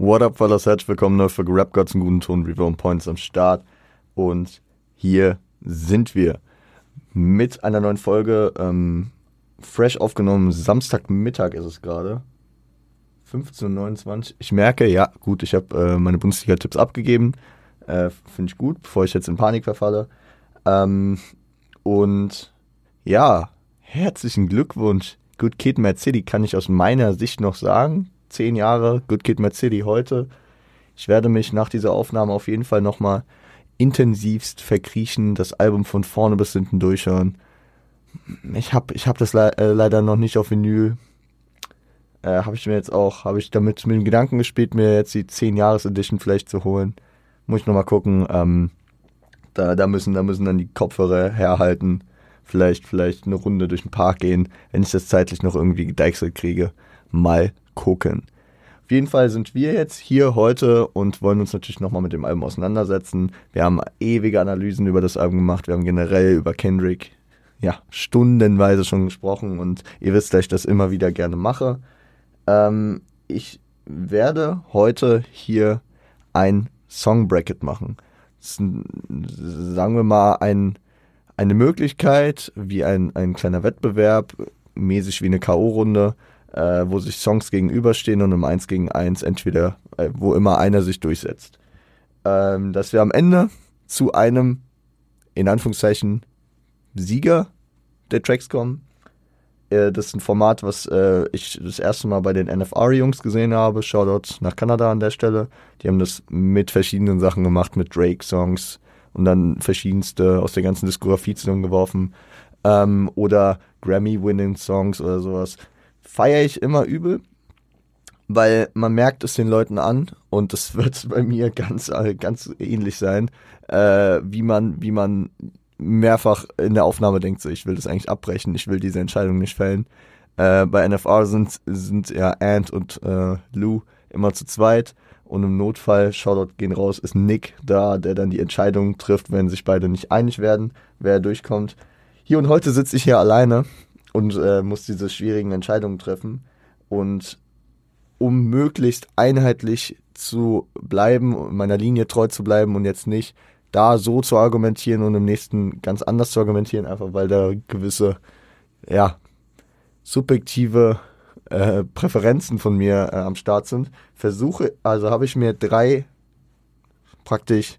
What up, fellas? Herzlich willkommen neu für Rap Gods einen guten Ton, Review Points am Start. Und hier sind wir mit einer neuen Folge. Ähm, fresh aufgenommen, Samstagmittag ist es gerade. 15.29 Ich merke, ja, gut, ich habe äh, meine Bundesliga-Tipps abgegeben. Äh, Finde ich gut, bevor ich jetzt in Panik verfalle. Ähm, und ja, herzlichen Glückwunsch. Good Kid City kann ich aus meiner Sicht noch sagen. Zehn Jahre Good Kid Mad City heute. Ich werde mich nach dieser Aufnahme auf jeden Fall nochmal intensivst verkriechen, das Album von vorne bis hinten durchhören. Ich habe ich hab das le äh, leider noch nicht auf Vinyl. Äh, habe ich mir jetzt auch, habe ich damit mit dem Gedanken gespielt, mir jetzt die 10-Jahres-Edition vielleicht zu holen. Muss ich nochmal gucken. Ähm, da, da, müssen, da müssen dann die Kopfhörer herhalten. Vielleicht, vielleicht eine Runde durch den Park gehen, wenn ich das zeitlich noch irgendwie gedeichselt kriege. Mal gucken. Auf jeden Fall sind wir jetzt hier heute und wollen uns natürlich nochmal mit dem Album auseinandersetzen. Wir haben ewige Analysen über das Album gemacht. Wir haben generell über Kendrick ja, stundenweise schon gesprochen und ihr wisst, dass ich das immer wieder gerne mache. Ähm, ich werde heute hier ein Song Bracket machen. Das ist, sagen wir mal, ein, eine Möglichkeit, wie ein, ein kleiner Wettbewerb, mäßig wie eine K.O.-Runde, äh, wo sich Songs gegenüberstehen und im 1 gegen 1 entweder, äh, wo immer einer sich durchsetzt. Ähm, dass wir am Ende zu einem, in Anführungszeichen, Sieger der Tracks kommen. Äh, das ist ein Format, was äh, ich das erste Mal bei den NFR-Jungs gesehen habe. Shoutout nach Kanada an der Stelle. Die haben das mit verschiedenen Sachen gemacht, mit Drake-Songs und dann verschiedenste aus der ganzen Diskografie zusammengeworfen. Ähm, oder Grammy-Winning-Songs oder sowas feiere ich immer übel, weil man merkt es den Leuten an und das wird bei mir ganz, äh, ganz ähnlich sein, äh, wie man, wie man mehrfach in der Aufnahme denkt, so ich will das eigentlich abbrechen, ich will diese Entscheidung nicht fällen. Äh, bei NFR sind, sind ja Ant und äh, Lou immer zu zweit und im Notfall, Shoutout gehen raus, ist Nick da, der dann die Entscheidung trifft, wenn sich beide nicht einig werden, wer durchkommt. Hier und heute sitze ich hier alleine und äh, muss diese schwierigen Entscheidungen treffen. Und um möglichst einheitlich zu bleiben, meiner Linie treu zu bleiben und jetzt nicht da so zu argumentieren und im nächsten ganz anders zu argumentieren, einfach weil da gewisse, ja, subjektive äh, Präferenzen von mir äh, am Start sind, versuche, also habe ich mir drei praktisch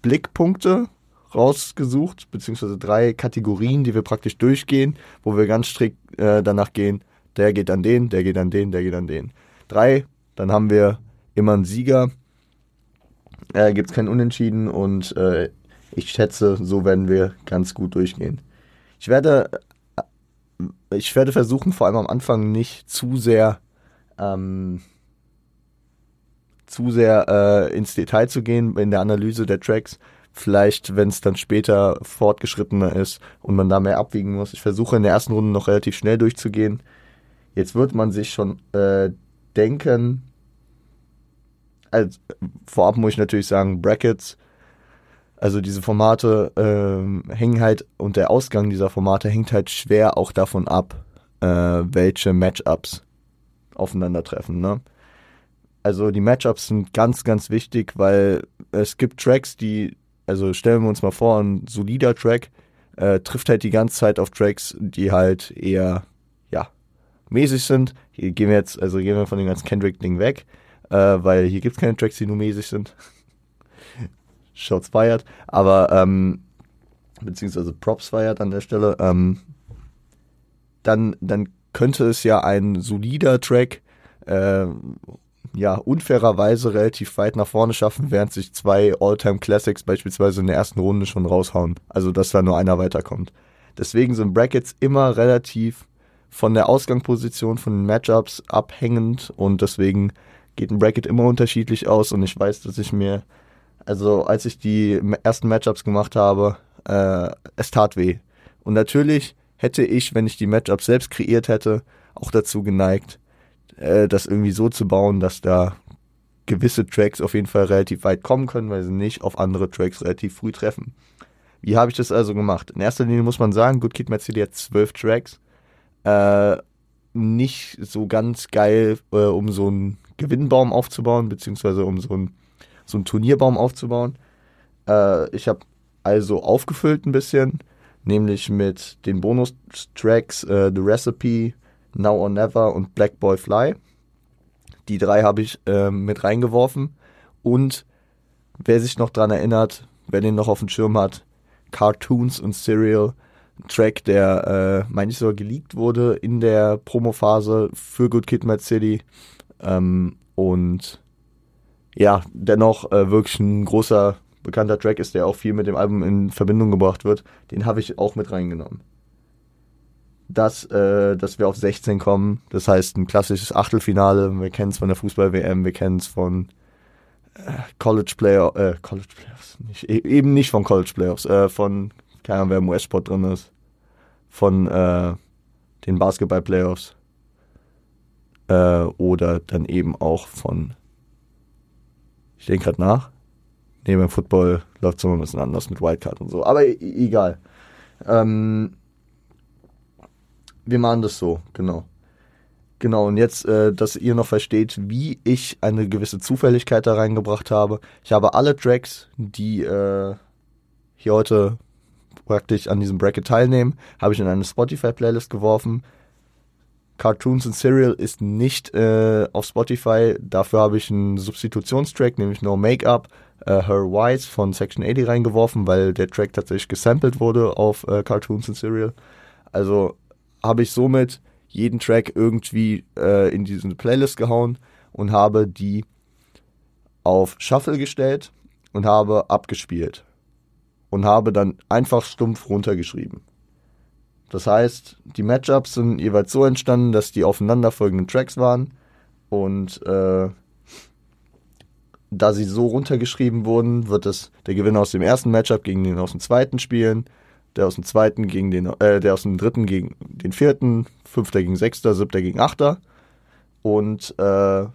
Blickpunkte rausgesucht, beziehungsweise drei Kategorien, die wir praktisch durchgehen, wo wir ganz strikt äh, danach gehen, der geht an den, der geht an den, der geht an den. Drei, dann haben wir immer einen Sieger, äh, gibt es kein Unentschieden und äh, ich schätze, so werden wir ganz gut durchgehen. Ich werde, äh, ich werde versuchen, vor allem am Anfang nicht zu sehr ähm, zu sehr äh, ins Detail zu gehen in der Analyse der Tracks, Vielleicht, wenn es dann später fortgeschrittener ist und man da mehr abwiegen muss. Ich versuche in der ersten Runde noch relativ schnell durchzugehen. Jetzt wird man sich schon äh, denken, also vorab muss ich natürlich sagen, Brackets, also diese Formate äh, hängen halt und der Ausgang dieser Formate hängt halt schwer auch davon ab, äh, welche Matchups aufeinandertreffen. Ne? Also die Matchups sind ganz, ganz wichtig, weil es gibt Tracks, die also stellen wir uns mal vor, ein solider Track äh, trifft halt die ganze Zeit auf Tracks, die halt eher, ja, mäßig sind. Hier gehen wir jetzt, also gehen wir von dem ganzen Kendrick-Ding weg, äh, weil hier gibt es keine Tracks, die nur mäßig sind. Shots fired, aber, ähm, beziehungsweise Props fired an der Stelle, ähm, dann, dann könnte es ja ein solider Track äh, ja, unfairerweise relativ weit nach vorne schaffen, während sich zwei All-Time Classics beispielsweise in der ersten Runde schon raushauen. Also, dass da nur einer weiterkommt. Deswegen sind Brackets immer relativ von der Ausgangsposition von den Matchups abhängend und deswegen geht ein Bracket immer unterschiedlich aus und ich weiß, dass ich mir, also als ich die ersten Matchups gemacht habe, äh, es tat weh. Und natürlich hätte ich, wenn ich die Matchups selbst kreiert hätte, auch dazu geneigt, äh, das irgendwie so zu bauen, dass da gewisse Tracks auf jeden Fall relativ weit kommen können, weil sie nicht auf andere Tracks relativ früh treffen. Wie habe ich das also gemacht? In erster Linie muss man sagen, Good Kid Mad City hat zwölf Tracks. Äh, nicht so ganz geil, äh, um so ein Gewinnbaum aufzubauen, beziehungsweise um so einen so einen Turnierbaum aufzubauen. Äh, ich habe also aufgefüllt ein bisschen, nämlich mit den Bonustracks äh, The Recipe, Now or Never und Black Boy Fly. Die drei habe ich äh, mit reingeworfen. Und wer sich noch dran erinnert, wer den noch auf dem Schirm hat, Cartoons und Serial, Track, der, äh, meine ich sogar geleakt wurde in der Promophase für Good Kid, Mad City. Ähm, und ja, dennoch äh, wirklich ein großer, bekannter Track ist, der auch viel mit dem Album in Verbindung gebracht wird. Den habe ich auch mit reingenommen. Dass, äh, dass wir auf 16 kommen, das heißt ein klassisches Achtelfinale, wir kennen es von der Fußball-WM, wir kennen es von äh, College Player, äh, College Playoffs, nicht, e eben nicht von College Playoffs, äh, von, keine Ahnung, wer im US-Sport drin ist, von äh, den Basketball-Playoffs äh, oder dann eben auch von ich denke gerade nach. Nee, beim Football läuft es immer ein bisschen anders mit Wildcard und so. Aber e egal. Ähm, wir machen das so, genau. Genau, und jetzt, äh, dass ihr noch versteht, wie ich eine gewisse Zufälligkeit da reingebracht habe. Ich habe alle Tracks, die äh, hier heute praktisch an diesem Bracket teilnehmen, habe ich in eine Spotify-Playlist geworfen. Cartoons and Serial ist nicht äh, auf Spotify. Dafür habe ich einen Substitutionstrack, nämlich No Make-up, äh, Her Wise von Section 80 reingeworfen, weil der Track tatsächlich gesampelt wurde auf äh, Cartoons and Serial. Also habe ich somit jeden Track irgendwie äh, in diese Playlist gehauen und habe die auf Shuffle gestellt und habe abgespielt und habe dann einfach stumpf runtergeschrieben. Das heißt, die Matchups sind jeweils so entstanden, dass die aufeinanderfolgenden Tracks waren und äh, da sie so runtergeschrieben wurden, wird es der Gewinner aus dem ersten Matchup gegen den aus dem zweiten spielen, der aus dem zweiten gegen den, äh, der aus dem dritten gegen den vierten, fünfter gegen sechster, siebter gegen achter und äh,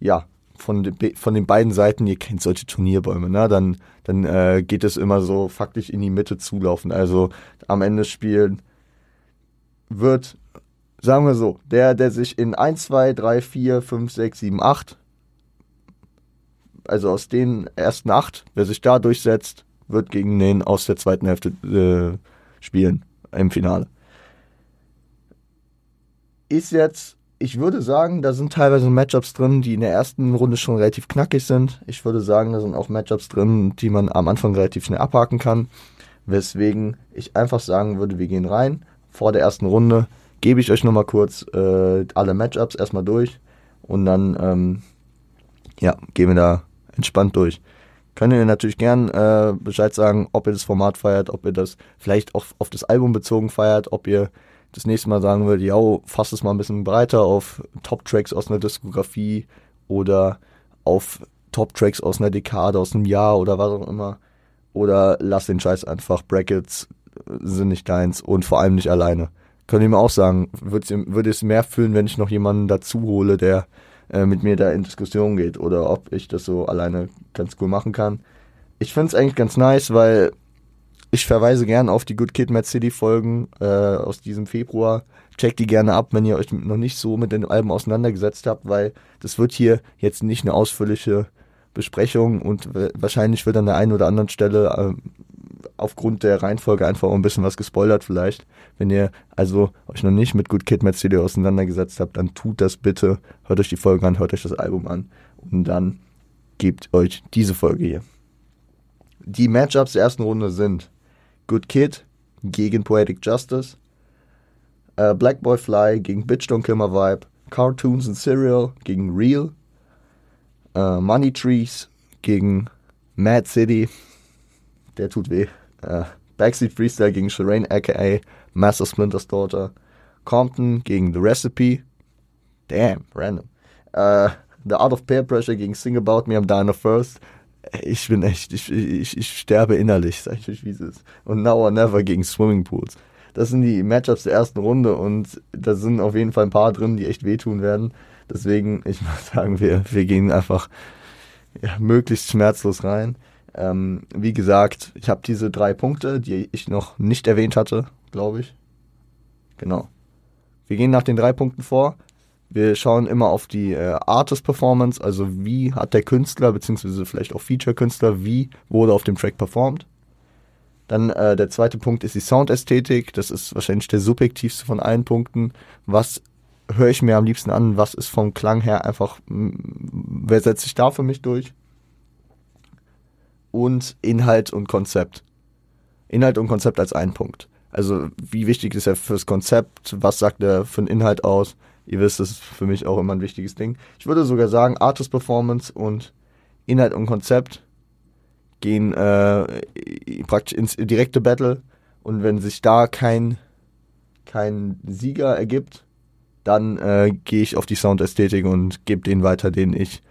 ja, von, von den beiden Seiten, ihr kennt solche Turnierbäume, ne? dann, dann äh, geht es immer so faktisch in die Mitte zulaufen. Also am Ende spielen wird, sagen wir so, der, der sich in 1, 2, 3, 4, 5, 6, 7, 8, also aus den ersten 8, wer sich da durchsetzt, wird gegen den aus der zweiten Hälfte äh, spielen im Finale. Ist jetzt, ich würde sagen, da sind teilweise Matchups drin, die in der ersten Runde schon relativ knackig sind. Ich würde sagen, da sind auch Matchups drin, die man am Anfang relativ schnell abhaken kann. Weswegen ich einfach sagen würde, wir gehen rein vor der ersten Runde gebe ich euch nochmal kurz äh, alle Matchups erstmal durch und dann ähm, ja, gehen wir da entspannt durch. Könnt ihr natürlich gern äh, Bescheid sagen, ob ihr das Format feiert, ob ihr das vielleicht auch auf das Album bezogen feiert, ob ihr das nächste Mal sagen würdet, ja, fasst es mal ein bisschen breiter auf Top-Tracks aus einer Diskografie oder auf Top-Tracks aus einer Dekade, aus einem Jahr oder was auch immer. Oder lasst den Scheiß einfach Brackets sind nicht deins und vor allem nicht alleine. Könnt ihr mir auch sagen, würde es mehr fühlen, wenn ich noch jemanden dazu hole, der äh, mit mir da in Diskussion geht oder ob ich das so alleine ganz cool machen kann. Ich finde es eigentlich ganz nice, weil ich verweise gerne auf die Good Kid Mad City Folgen äh, aus diesem Februar. Checkt die gerne ab, wenn ihr euch noch nicht so mit den Alben auseinandergesetzt habt, weil das wird hier jetzt nicht eine ausführliche Besprechung und wahrscheinlich wird an der einen oder anderen Stelle äh, aufgrund der Reihenfolge einfach ein bisschen was gespoilert vielleicht. Wenn ihr also euch noch nicht mit Good Kid Mad City auseinandergesetzt habt, dann tut das bitte. Hört euch die Folge an, hört euch das Album an und dann gebt euch diese Folge hier. Die Matchups der ersten Runde sind Good Kid gegen Poetic Justice, uh, Black Boy Fly gegen Bitch Don't Kill My Vibe, Cartoons and Cereal gegen Real, uh, Money Trees gegen Mad City, der tut weh. Äh, Backseat Freestyle gegen Shireen aka Master Splinter's Daughter. Compton gegen The Recipe. Damn, random. Äh, The Art of Peer Pressure gegen Sing About Me, I'm Dying First. Ich bin echt, ich, ich, ich sterbe innerlich, sag ich euch, wie es ist. Und Now or Never gegen Swimming Pools. Das sind die Matchups der ersten Runde und da sind auf jeden Fall ein paar drin, die echt wehtun werden. Deswegen, ich muss sagen, wir, wir gehen einfach ja, möglichst schmerzlos rein. Ähm, wie gesagt, ich habe diese drei Punkte, die ich noch nicht erwähnt hatte, glaube ich. Genau. Wir gehen nach den drei Punkten vor. Wir schauen immer auf die äh, Artist-Performance, also wie hat der Künstler, beziehungsweise vielleicht auch Feature-Künstler, wie wurde auf dem Track performt. Dann äh, der zweite Punkt ist die Soundästhetik. Das ist wahrscheinlich der subjektivste von allen Punkten. Was höre ich mir am liebsten an? Was ist vom Klang her einfach, wer setzt sich da für mich durch? Und Inhalt und Konzept. Inhalt und Konzept als ein Punkt. Also wie wichtig ist er fürs Konzept? Was sagt er für einen Inhalt aus? Ihr wisst, das ist für mich auch immer ein wichtiges Ding. Ich würde sogar sagen, Artist Performance und Inhalt und Konzept gehen äh, praktisch ins direkte Battle. Und wenn sich da kein, kein Sieger ergibt, dann äh, gehe ich auf die Soundästhetik und gebe den weiter, den ich,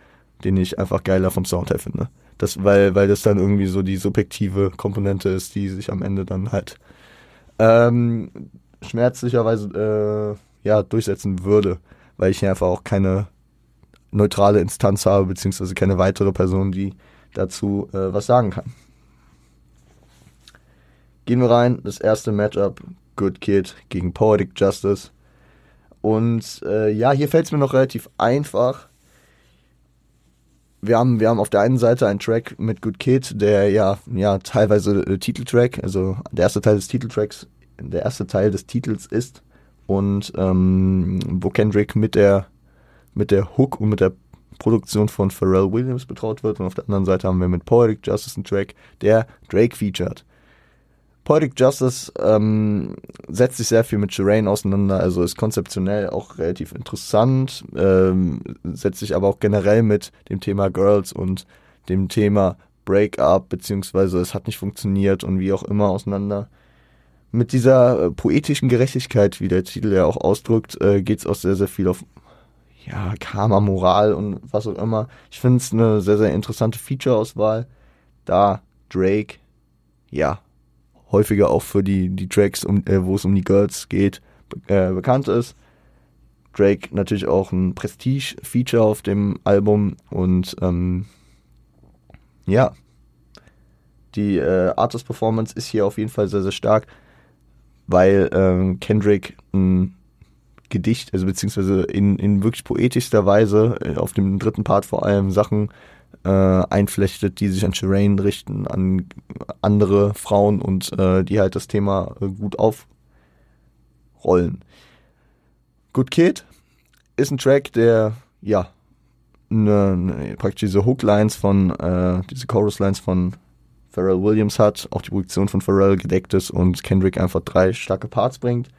den ich einfach geiler vom Sound her finde. Das, weil, weil das dann irgendwie so die subjektive Komponente ist, die sich am Ende dann halt ähm, schmerzlicherweise äh, ja, durchsetzen würde, weil ich hier einfach auch keine neutrale Instanz habe, beziehungsweise keine weitere Person, die dazu äh, was sagen kann. Gehen wir rein, das erste Matchup, Good Kid gegen Poetic Justice. Und äh, ja, hier fällt es mir noch relativ einfach, wir haben, wir haben auf der einen Seite einen Track mit Good Kid, der ja, ja teilweise äh, Titeltrack, also der erste Teil des Titeltracks, der erste Teil des Titels ist und ähm, wo Kendrick mit der mit der Hook und mit der Produktion von Pharrell Williams betraut wird und auf der anderen Seite haben wir mit Poetic Justice einen Track, der Drake featured. Poetic Justice ähm, setzt sich sehr viel mit Shireen auseinander, also ist konzeptionell auch relativ interessant, ähm, setzt sich aber auch generell mit dem Thema Girls und dem Thema Breakup, beziehungsweise es hat nicht funktioniert und wie auch immer auseinander. Mit dieser äh, poetischen Gerechtigkeit, wie der Titel ja auch ausdrückt, äh, geht es auch sehr, sehr viel auf ja, Karma, Moral und was auch immer. Ich finde es eine sehr, sehr interessante Feature-Auswahl, da Drake, ja, häufiger auch für die, die Tracks, um, äh, wo es um die Girls geht, äh, bekannt ist. Drake natürlich auch ein Prestige-Feature auf dem Album und ähm, ja, die äh, Artist-Performance ist hier auf jeden Fall sehr, sehr stark, weil ähm, Kendrick ein Gedicht, also beziehungsweise in, in wirklich poetischster Weise, äh, auf dem dritten Part vor allem Sachen äh, einflechtet, die sich an Shireen richten, an andere Frauen und äh, die halt das Thema äh, gut aufrollen. Good Kid ist ein Track, der ja ne, ne, praktisch diese Hooklines von, äh, diese Chorus-Lines von Pharrell Williams hat, auch die Produktion von Pharrell gedeckt ist und Kendrick einfach drei starke Parts bringt.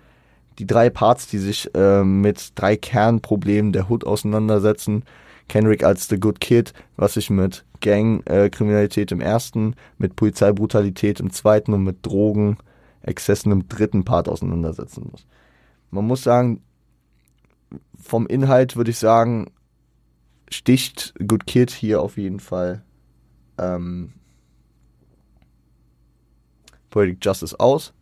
Die drei Parts, die sich äh, mit drei Kernproblemen der Hood auseinandersetzen, Kendrick als The Good Kid, was sich mit Gangkriminalität im ersten, mit Polizeibrutalität im zweiten und mit Drogen, Exzessen im dritten Part auseinandersetzen muss. Man muss sagen, vom Inhalt würde ich sagen, sticht Good Kid hier auf jeden Fall ähm, Poetic Justice aus,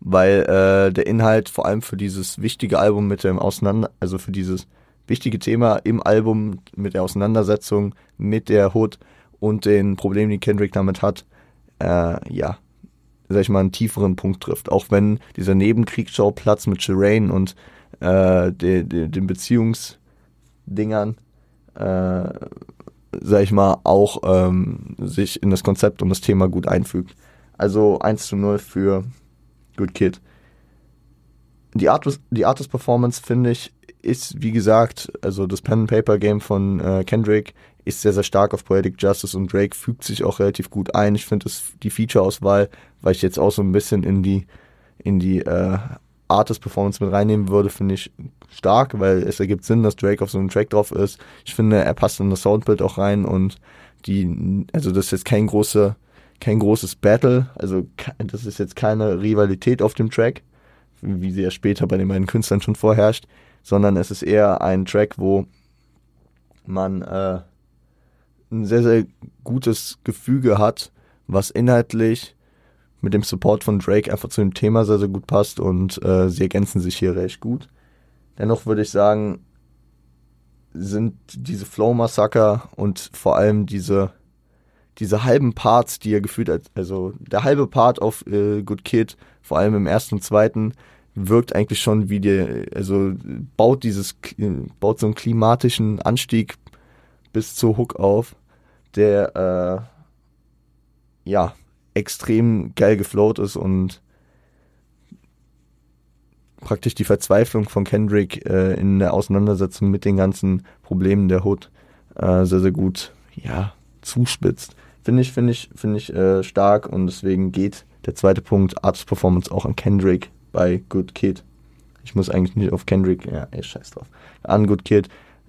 weil äh, der Inhalt vor allem für dieses wichtige Album mit dem Auseinander, also für dieses wichtige Thema im Album mit der Auseinandersetzung mit der Hood und den Problemen, die Kendrick damit hat, äh, ja, sag ich mal, einen tieferen Punkt trifft. Auch wenn dieser Nebenkriegsschauplatz mit Shireen und äh, de, de, den Beziehungsdingern, äh, sag ich mal, auch ähm, sich in das Konzept und das Thema gut einfügt. Also 1 zu 0 für Good Kid. Die, Art, die Artist Performance, finde ich, ist, wie gesagt, also das Pen-Paper-Game von äh, Kendrick ist sehr, sehr stark auf Poetic Justice und Drake fügt sich auch relativ gut ein. Ich finde die Feature-Auswahl, weil ich jetzt auch so ein bisschen in die, in die äh, Artist-Performance mit reinnehmen würde, finde ich stark, weil es ergibt Sinn, dass Drake auf so einem Track drauf ist. Ich finde, er passt in das Soundbild auch rein und die, also das ist jetzt kein großer, kein großes Battle, also das ist jetzt keine Rivalität auf dem Track, wie sie ja später bei den beiden Künstlern schon vorherrscht sondern es ist eher ein Track, wo man äh, ein sehr, sehr gutes Gefüge hat, was inhaltlich mit dem Support von Drake einfach zu dem Thema sehr, sehr gut passt und äh, sie ergänzen sich hier recht gut. Dennoch würde ich sagen, sind diese Flow Massaker und vor allem diese, diese halben Parts, die er gefühlt hat, also der halbe Part auf äh, Good Kid, vor allem im ersten und zweiten, wirkt eigentlich schon wie die, also baut dieses, baut so einen klimatischen Anstieg bis zur Hook auf, der äh, ja extrem geil geflowt ist und praktisch die Verzweiflung von Kendrick äh, in der Auseinandersetzung mit den ganzen Problemen der Hood äh, sehr, sehr gut, ja, zuspitzt. Finde ich, finde ich, finde ich äh, stark und deswegen geht der zweite Punkt Artist Performance auch an Kendrick bei Good Kid. Ich muss eigentlich nicht auf Kendrick, ja, ey, scheiß drauf. An Good Kid.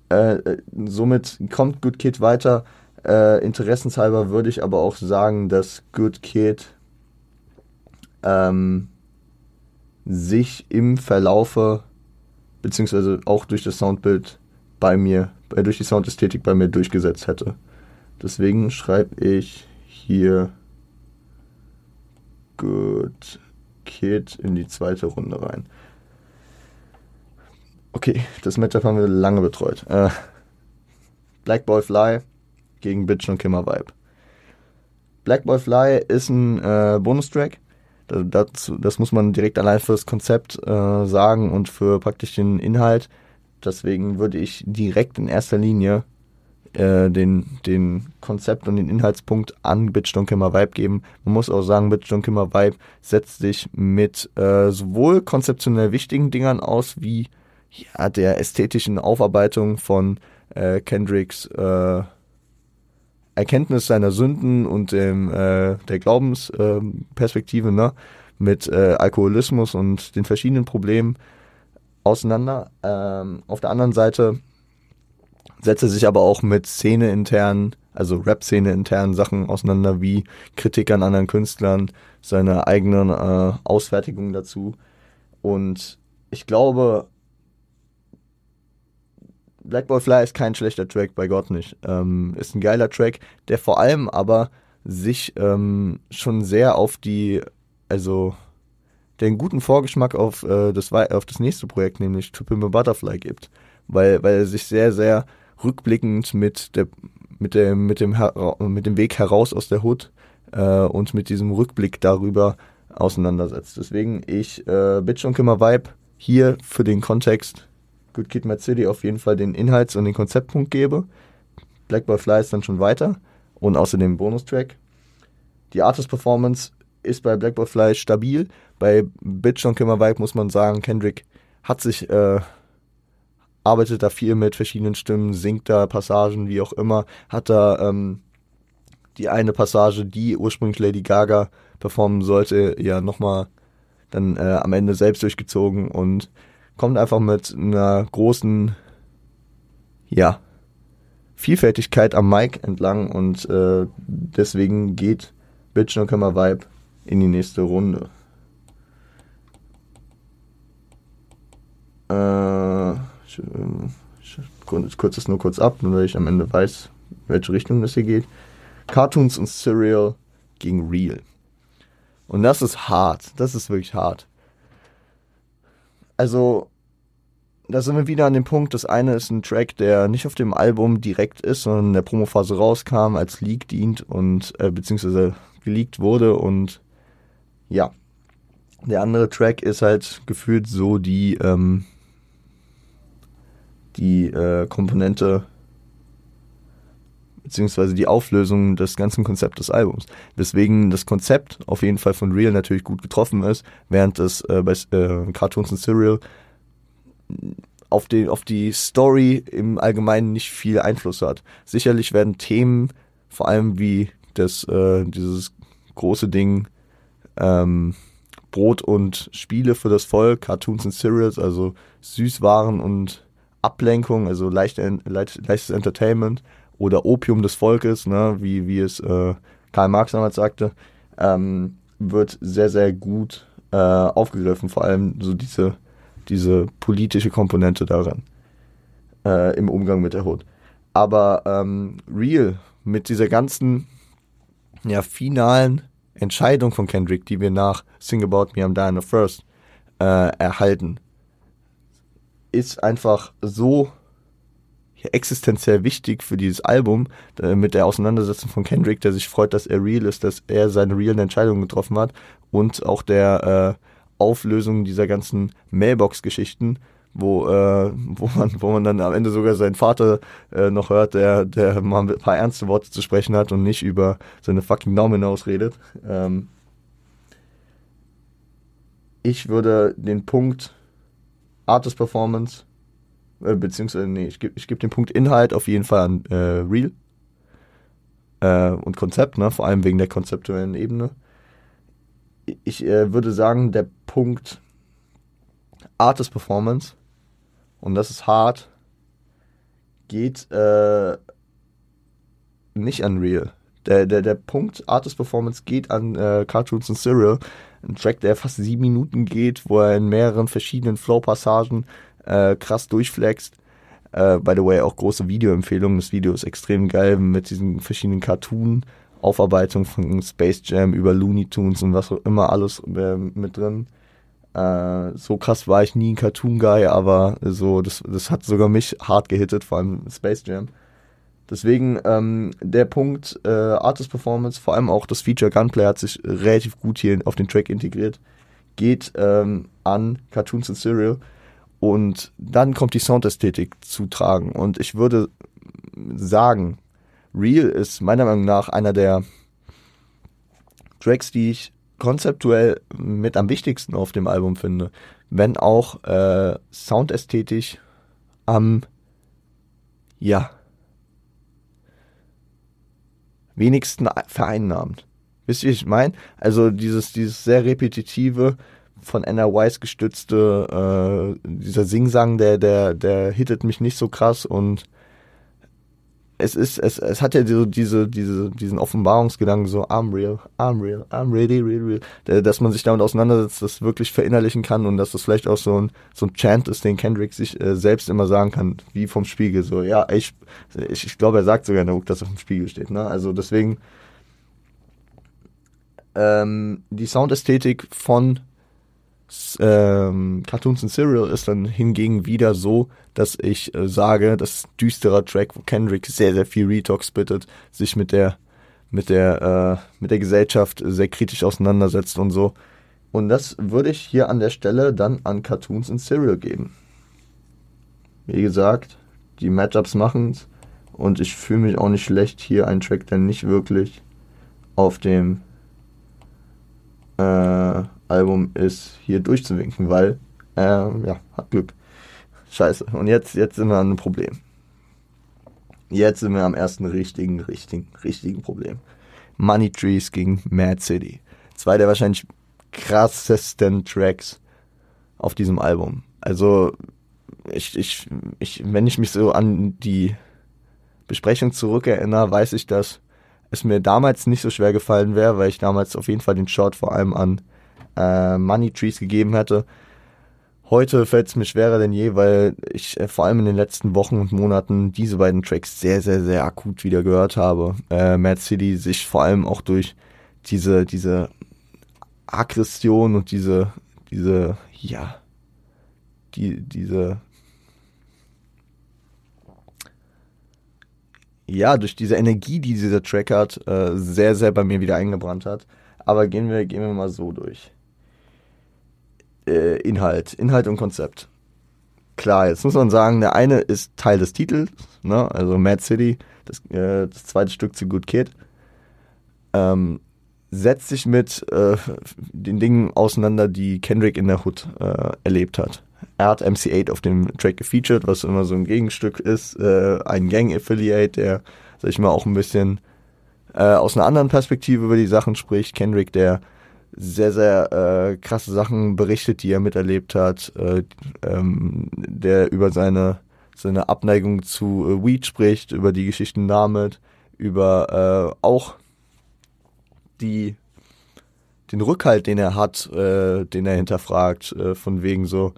Äh, äh, somit kommt Good Kid weiter. Äh, interessenshalber würde ich aber auch sagen, dass Good Kid ähm, sich im Verlaufe, beziehungsweise auch durch das Soundbild bei mir, äh, durch die Soundästhetik bei mir durchgesetzt hätte. Deswegen schreibe ich hier Good Kid in die zweite Runde rein. Okay, das Matchup haben wir lange betreut. Äh, Black Boy Fly gegen Bitch und Kimmer Vibe. Black Boy Fly ist ein äh, Bonustrack. Das, das, muss man direkt allein fürs Konzept äh, sagen und für praktisch den Inhalt. Deswegen würde ich direkt in erster Linie äh, den, den Konzept und den Inhaltspunkt an Bitchdonkimmer Vibe geben. Man muss auch sagen, Bitchdonkimmer Vibe setzt sich mit äh, sowohl konzeptionell wichtigen Dingern aus, wie ja, der ästhetischen Aufarbeitung von äh, Kendricks äh, Erkenntnis seiner Sünden und dem, äh, der Glaubensperspektive äh, ne, mit äh, Alkoholismus und den verschiedenen Problemen auseinander. Ähm, auf der anderen Seite setzt er sich aber auch mit Szene-internen, also Rap-Szene-internen Sachen auseinander, wie Kritik an anderen Künstlern, seine eigenen äh, Ausfertigungen dazu. Und ich glaube, Black Boy Fly ist kein schlechter Track, bei Gott nicht. Ähm, ist ein geiler Track, der vor allem aber sich ähm, schon sehr auf die, also den guten Vorgeschmack auf, äh, das, auf das nächste Projekt, nämlich To Pimp a Butterfly gibt. Weil, weil er sich sehr, sehr rückblickend mit der mit dem mit dem mit dem Weg heraus aus der Hood äh, und mit diesem Rückblick darüber auseinandersetzt. Deswegen ich äh, Bitch und Kimmer Vibe hier für den Kontext Good Kid Mad City auf jeden Fall den Inhalts- und den Konzeptpunkt gebe. Black Boy Fly ist dann schon weiter und außerdem Bonustrack. Die Artist Performance ist bei Black Boy Fly stabil. Bei Bitch und Kimmer Vibe muss man sagen, Kendrick hat sich äh, arbeitet da viel mit verschiedenen Stimmen, singt da Passagen, wie auch immer, hat da ähm, die eine Passage, die ursprünglich Lady Gaga performen sollte, ja nochmal dann äh, am Ende selbst durchgezogen und kommt einfach mit einer großen, ja, Vielfältigkeit am Mic entlang und äh, deswegen geht Bitch No Camera Vibe in die nächste Runde. Äh, ich, ich, ich kurz es nur kurz ab, nur weil ich am Ende weiß, welche Richtung das hier geht. Cartoons und Serial gegen Real. Und das ist hart. Das ist wirklich hart. Also, da sind wir wieder an dem Punkt, das eine ist ein Track, der nicht auf dem Album direkt ist, sondern in der Promophase rauskam, als Leak dient und äh, beziehungsweise geleakt wurde und ja. Der andere Track ist halt gefühlt so die ähm, die äh, Komponente beziehungsweise die Auflösung des ganzen Konzepts des Albums. Deswegen das Konzept auf jeden Fall von Real natürlich gut getroffen ist, während es äh, bei äh, Cartoons and Serial auf, die, auf die Story im Allgemeinen nicht viel Einfluss hat. Sicherlich werden Themen, vor allem wie das, äh, dieses große Ding, ähm, Brot und Spiele für das Volk, Cartoons and Cereals, also Süßwaren und Ablenkung, also leicht, leicht, leichtes Entertainment oder Opium des Volkes, ne, wie, wie es äh, Karl Marx damals sagte, ähm, wird sehr, sehr gut äh, aufgegriffen. Vor allem so diese, diese politische Komponente daran äh, im Umgang mit der Hood. Aber ähm, Real mit dieser ganzen ja, finalen Entscheidung von Kendrick, die wir nach Sing About Me I'm Dying of First äh, erhalten, ist einfach so existenziell wichtig für dieses Album äh, mit der Auseinandersetzung von Kendrick, der sich freut, dass er real ist, dass er seine realen Entscheidungen getroffen hat und auch der äh, Auflösung dieser ganzen Mailbox-Geschichten, wo, äh, wo, man, wo man dann am Ende sogar seinen Vater äh, noch hört, der, der mal ein paar ernste Worte zu sprechen hat und nicht über seine fucking Dominoes redet. Ähm ich würde den Punkt Artist Performance, äh, beziehungsweise, nee, ich gebe ich geb den Punkt Inhalt auf jeden Fall an äh, Real äh, und Konzept, ne? vor allem wegen der konzeptuellen Ebene. Ich äh, würde sagen, der Punkt Artist Performance, und das ist hart, geht äh, nicht an Real. Der, der, der Punkt Artist Performance geht an äh, Cartoons und Serial. Ein Track, der fast sieben Minuten geht, wo er in mehreren verschiedenen Flow-Passagen äh, krass durchflext. Äh, by the way, auch große Videoempfehlungen. Das Video ist extrem geil mit diesen verschiedenen Cartoon-Aufarbeitungen von Space Jam über Looney Tunes und was auch immer alles äh, mit drin. Äh, so krass war ich nie ein Cartoon-Guy, aber so, das, das hat sogar mich hart gehittet, vor allem Space Jam. Deswegen ähm, der Punkt äh, Artist Performance, vor allem auch das Feature Gunplay hat sich relativ gut hier auf den Track integriert, geht ähm, an Cartoons and Serial und dann kommt die Soundästhetik zu tragen. Und ich würde sagen, Real ist meiner Meinung nach einer der Tracks, die ich konzeptuell mit am wichtigsten auf dem Album finde, wenn auch äh, soundästhetisch am ja wenigsten vereinnahmt. Wisst ihr, wie ich meine? Also dieses, dieses sehr repetitive, von Anna Wise gestützte, äh, dieser Singsang, der, der, der hittet mich nicht so krass und es ist, es, es hat ja so diese, diese, diesen Offenbarungsgedanken, so I'm real, I'm real, I'm really, real, real, dass man sich damit auseinandersetzt, das wirklich verinnerlichen kann und dass das vielleicht auch so ein, so ein Chant ist, den Kendrick sich äh, selbst immer sagen kann, wie vom Spiegel, so, ja, ich, ich, ich glaube, er sagt sogar in der Hook, dass er vom Spiegel steht, ne, also deswegen, ähm, die Soundästhetik von ähm, Cartoons and Serial ist dann hingegen wieder so, dass ich äh, sage, das düsterer Track, wo Kendrick sehr, sehr viel Retalk bittet, sich mit der, mit der, äh, mit der Gesellschaft sehr kritisch auseinandersetzt und so. Und das würde ich hier an der Stelle dann an Cartoons and Serial geben. Wie gesagt, die Matchups machen's und ich fühle mich auch nicht schlecht, hier einen Track, der nicht wirklich auf dem äh, Album ist, hier durchzuwinken, weil, ähm, ja, hat Glück. Scheiße. Und jetzt, jetzt sind wir an einem Problem. Jetzt sind wir am ersten richtigen, richtigen, richtigen Problem. Money Trees gegen Mad City. Zwei der wahrscheinlich krassesten Tracks auf diesem Album. Also, ich, ich, ich, wenn ich mich so an die Besprechung zurückerinnere, weiß ich, dass es mir damals nicht so schwer gefallen wäre, weil ich damals auf jeden Fall den Shot vor allem an äh, Money Trees gegeben hätte. Heute fällt es mir schwerer denn je, weil ich äh, vor allem in den letzten Wochen und Monaten diese beiden Tracks sehr, sehr, sehr akut wieder gehört habe. Äh, Mad City sich vor allem auch durch diese, diese Aggression und diese, diese, ja, die, diese, ja, durch diese Energie, die dieser Track hat, äh, sehr, sehr bei mir wieder eingebrannt hat. Aber gehen wir, gehen wir mal so durch äh, Inhalt, Inhalt und Konzept. Klar, jetzt muss man sagen, der eine ist Teil des Titels, ne? also Mad City, das, äh, das zweite Stück zu Good Kid. Ähm, setzt sich mit äh, den Dingen auseinander, die Kendrick in der Hood äh, erlebt hat. Er hat MC8 auf dem Track gefeatured, was immer so ein Gegenstück ist, äh, ein Gang-Affiliate, der, sag ich mal, auch ein bisschen äh, aus einer anderen Perspektive über die Sachen spricht. Kendrick, der sehr, sehr äh, krasse Sachen berichtet, die er miterlebt hat, äh, ähm, der über seine, seine Abneigung zu äh, Weed spricht, über die Geschichten damit, über äh, auch die den Rückhalt, den er hat, äh, den er hinterfragt, äh, von wegen so,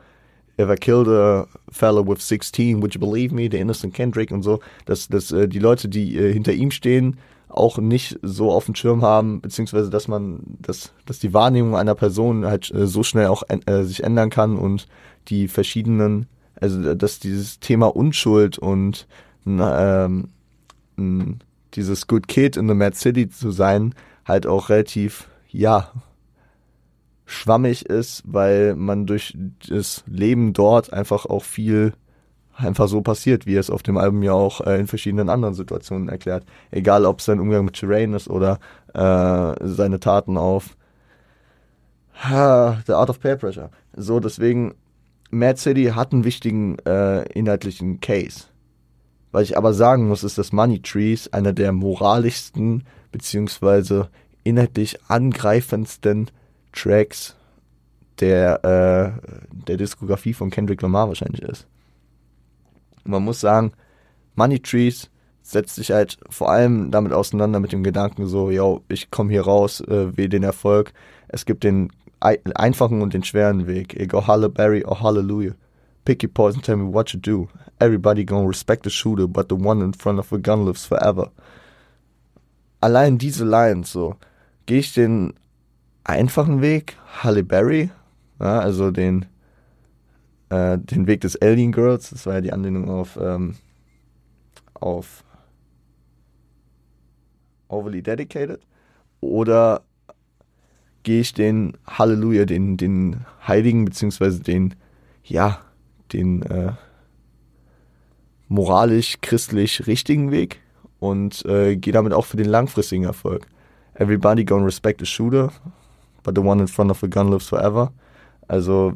if I killed a fellow with 16, would you believe me? Der Innocent Kendrick und so, dass, dass äh, die Leute, die äh, hinter ihm stehen, auch nicht so auf dem Schirm haben, beziehungsweise dass man, dass, dass die Wahrnehmung einer Person halt äh, so schnell auch äh, sich ändern kann und die verschiedenen, also dass dieses Thema Unschuld und ähm, dieses Good Kid in the Mad City zu sein, halt auch relativ, ja, schwammig ist, weil man durch das Leben dort einfach auch viel einfach so passiert, wie es auf dem Album ja auch äh, in verschiedenen anderen Situationen erklärt. Egal, ob es sein Umgang mit Terrain ist oder äh, seine Taten auf ha, The Art of Peer Pressure. So, deswegen, Mad City hat einen wichtigen äh, inhaltlichen Case. Was ich aber sagen muss, ist, dass Money Trees einer der moralischsten beziehungsweise inhaltlich angreifendsten Tracks der, äh, der Diskografie von Kendrick Lamar wahrscheinlich ist. man muss sagen, Money Trees setzt sich halt vor allem damit auseinander mit dem Gedanken so, yo, ich komme hier raus, äh, will den Erfolg. Es gibt den einfachen und den schweren Weg. Egal Halle Berry or Hallelujah. Pick your poison, tell me what you do. Everybody gonna respect the shooter, but the one in front of a gun lives forever. Allein diese Lines so. Gehe ich den einfachen Weg, Halle Berry, ja, also den, äh, den Weg des Alien Girls, das war ja die Anlehnung auf, ähm, auf Overly Dedicated, oder gehe ich den Halleluja, den, den Heiligen, beziehungsweise den, ja, den äh, moralisch, christlich richtigen Weg und äh, gehe damit auch für den langfristigen Erfolg. Everybody gonna respect the shooter, but the one in front of a gun lives forever. Also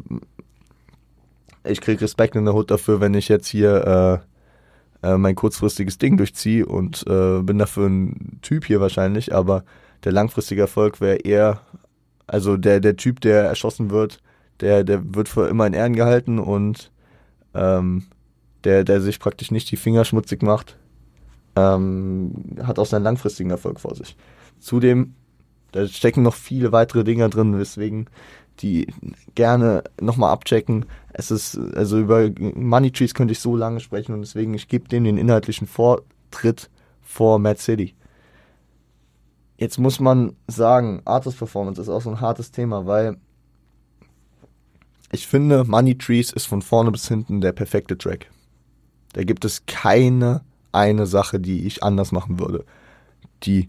ich krieg Respekt in der Hut dafür, wenn ich jetzt hier äh, äh, mein kurzfristiges Ding durchziehe und äh, bin dafür ein Typ hier wahrscheinlich, aber der langfristige Erfolg wäre eher also der, der Typ, der erschossen wird, der, der wird für immer in Ehren gehalten und ähm, der, der sich praktisch nicht die Finger schmutzig macht, ähm, hat auch seinen langfristigen Erfolg vor sich. Zudem, da stecken noch viele weitere Dinge drin, weswegen die gerne nochmal abchecken. Es ist, also über Money Trees könnte ich so lange sprechen und deswegen, ich gebe dem den inhaltlichen Vortritt vor Mad City. Jetzt muss man sagen, Artist Performance ist auch so ein hartes Thema, weil ich finde, Money Trees ist von vorne bis hinten der perfekte Track. Da gibt es keine eine Sache, die ich anders machen würde. Die,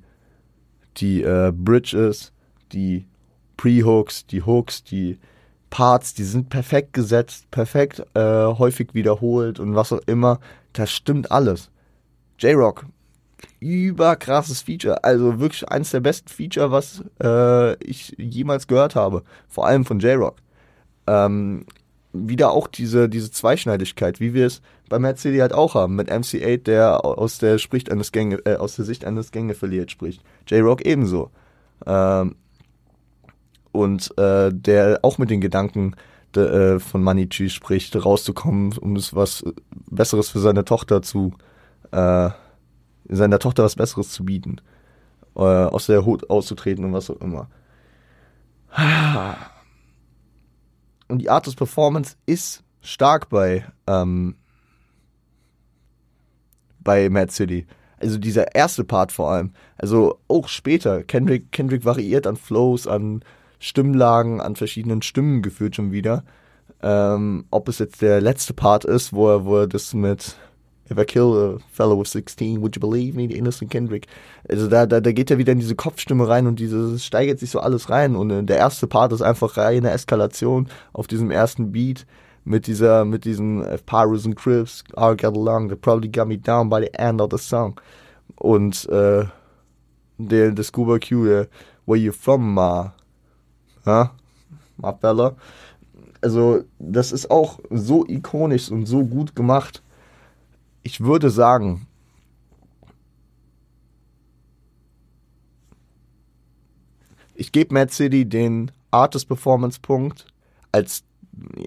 die äh, Bridges, die Pre-Hooks, die Hooks, die Parts, die sind perfekt gesetzt, perfekt äh, häufig wiederholt und was auch immer. Das stimmt alles. J-Rock überkrasses Feature. Also wirklich eines der besten Feature, was äh, ich jemals gehört habe. Vor allem von J-Rock. Ähm, wieder auch diese, diese Zweischneidigkeit, wie wir es bei City halt auch haben, mit MC8, der aus der spricht eines Gänge, äh, aus der Sicht eines Gänge-Verliert spricht. J-Rock ebenso. Ähm, und äh, der auch mit den Gedanken de, äh, von Tree spricht, rauszukommen, um es was Besseres für seine Tochter zu äh, seiner Tochter was Besseres zu bieten, äh, aus der Hut auszutreten und was auch immer. Und die Art des Performance ist stark bei ähm, bei Mad City. Also dieser erste Part vor allem. Also auch später. Kendrick, Kendrick variiert an Flows, an Stimmlagen, an verschiedenen Stimmen gefühlt schon wieder. Ähm, ob es jetzt der letzte Part ist, wo er, wo er das mit If I kill a fellow with 16, would you believe me? The Innocent Kendrick. Also da, da, da geht er wieder in diese Kopfstimme rein und dieses steigert sich so alles rein. Und äh, der erste Part ist einfach reine Eskalation auf diesem ersten Beat mit dieser, mit diesen uh, Pyrus and Crips, all get along, they probably got me down by the end of the song. Und äh, der, der Scuba Q, der Where you from, ma? Ja? Ma fella? Also, das ist auch so ikonisch und so gut gemacht ich würde sagen, ich gebe Mad City den Artist Performance Punkt als,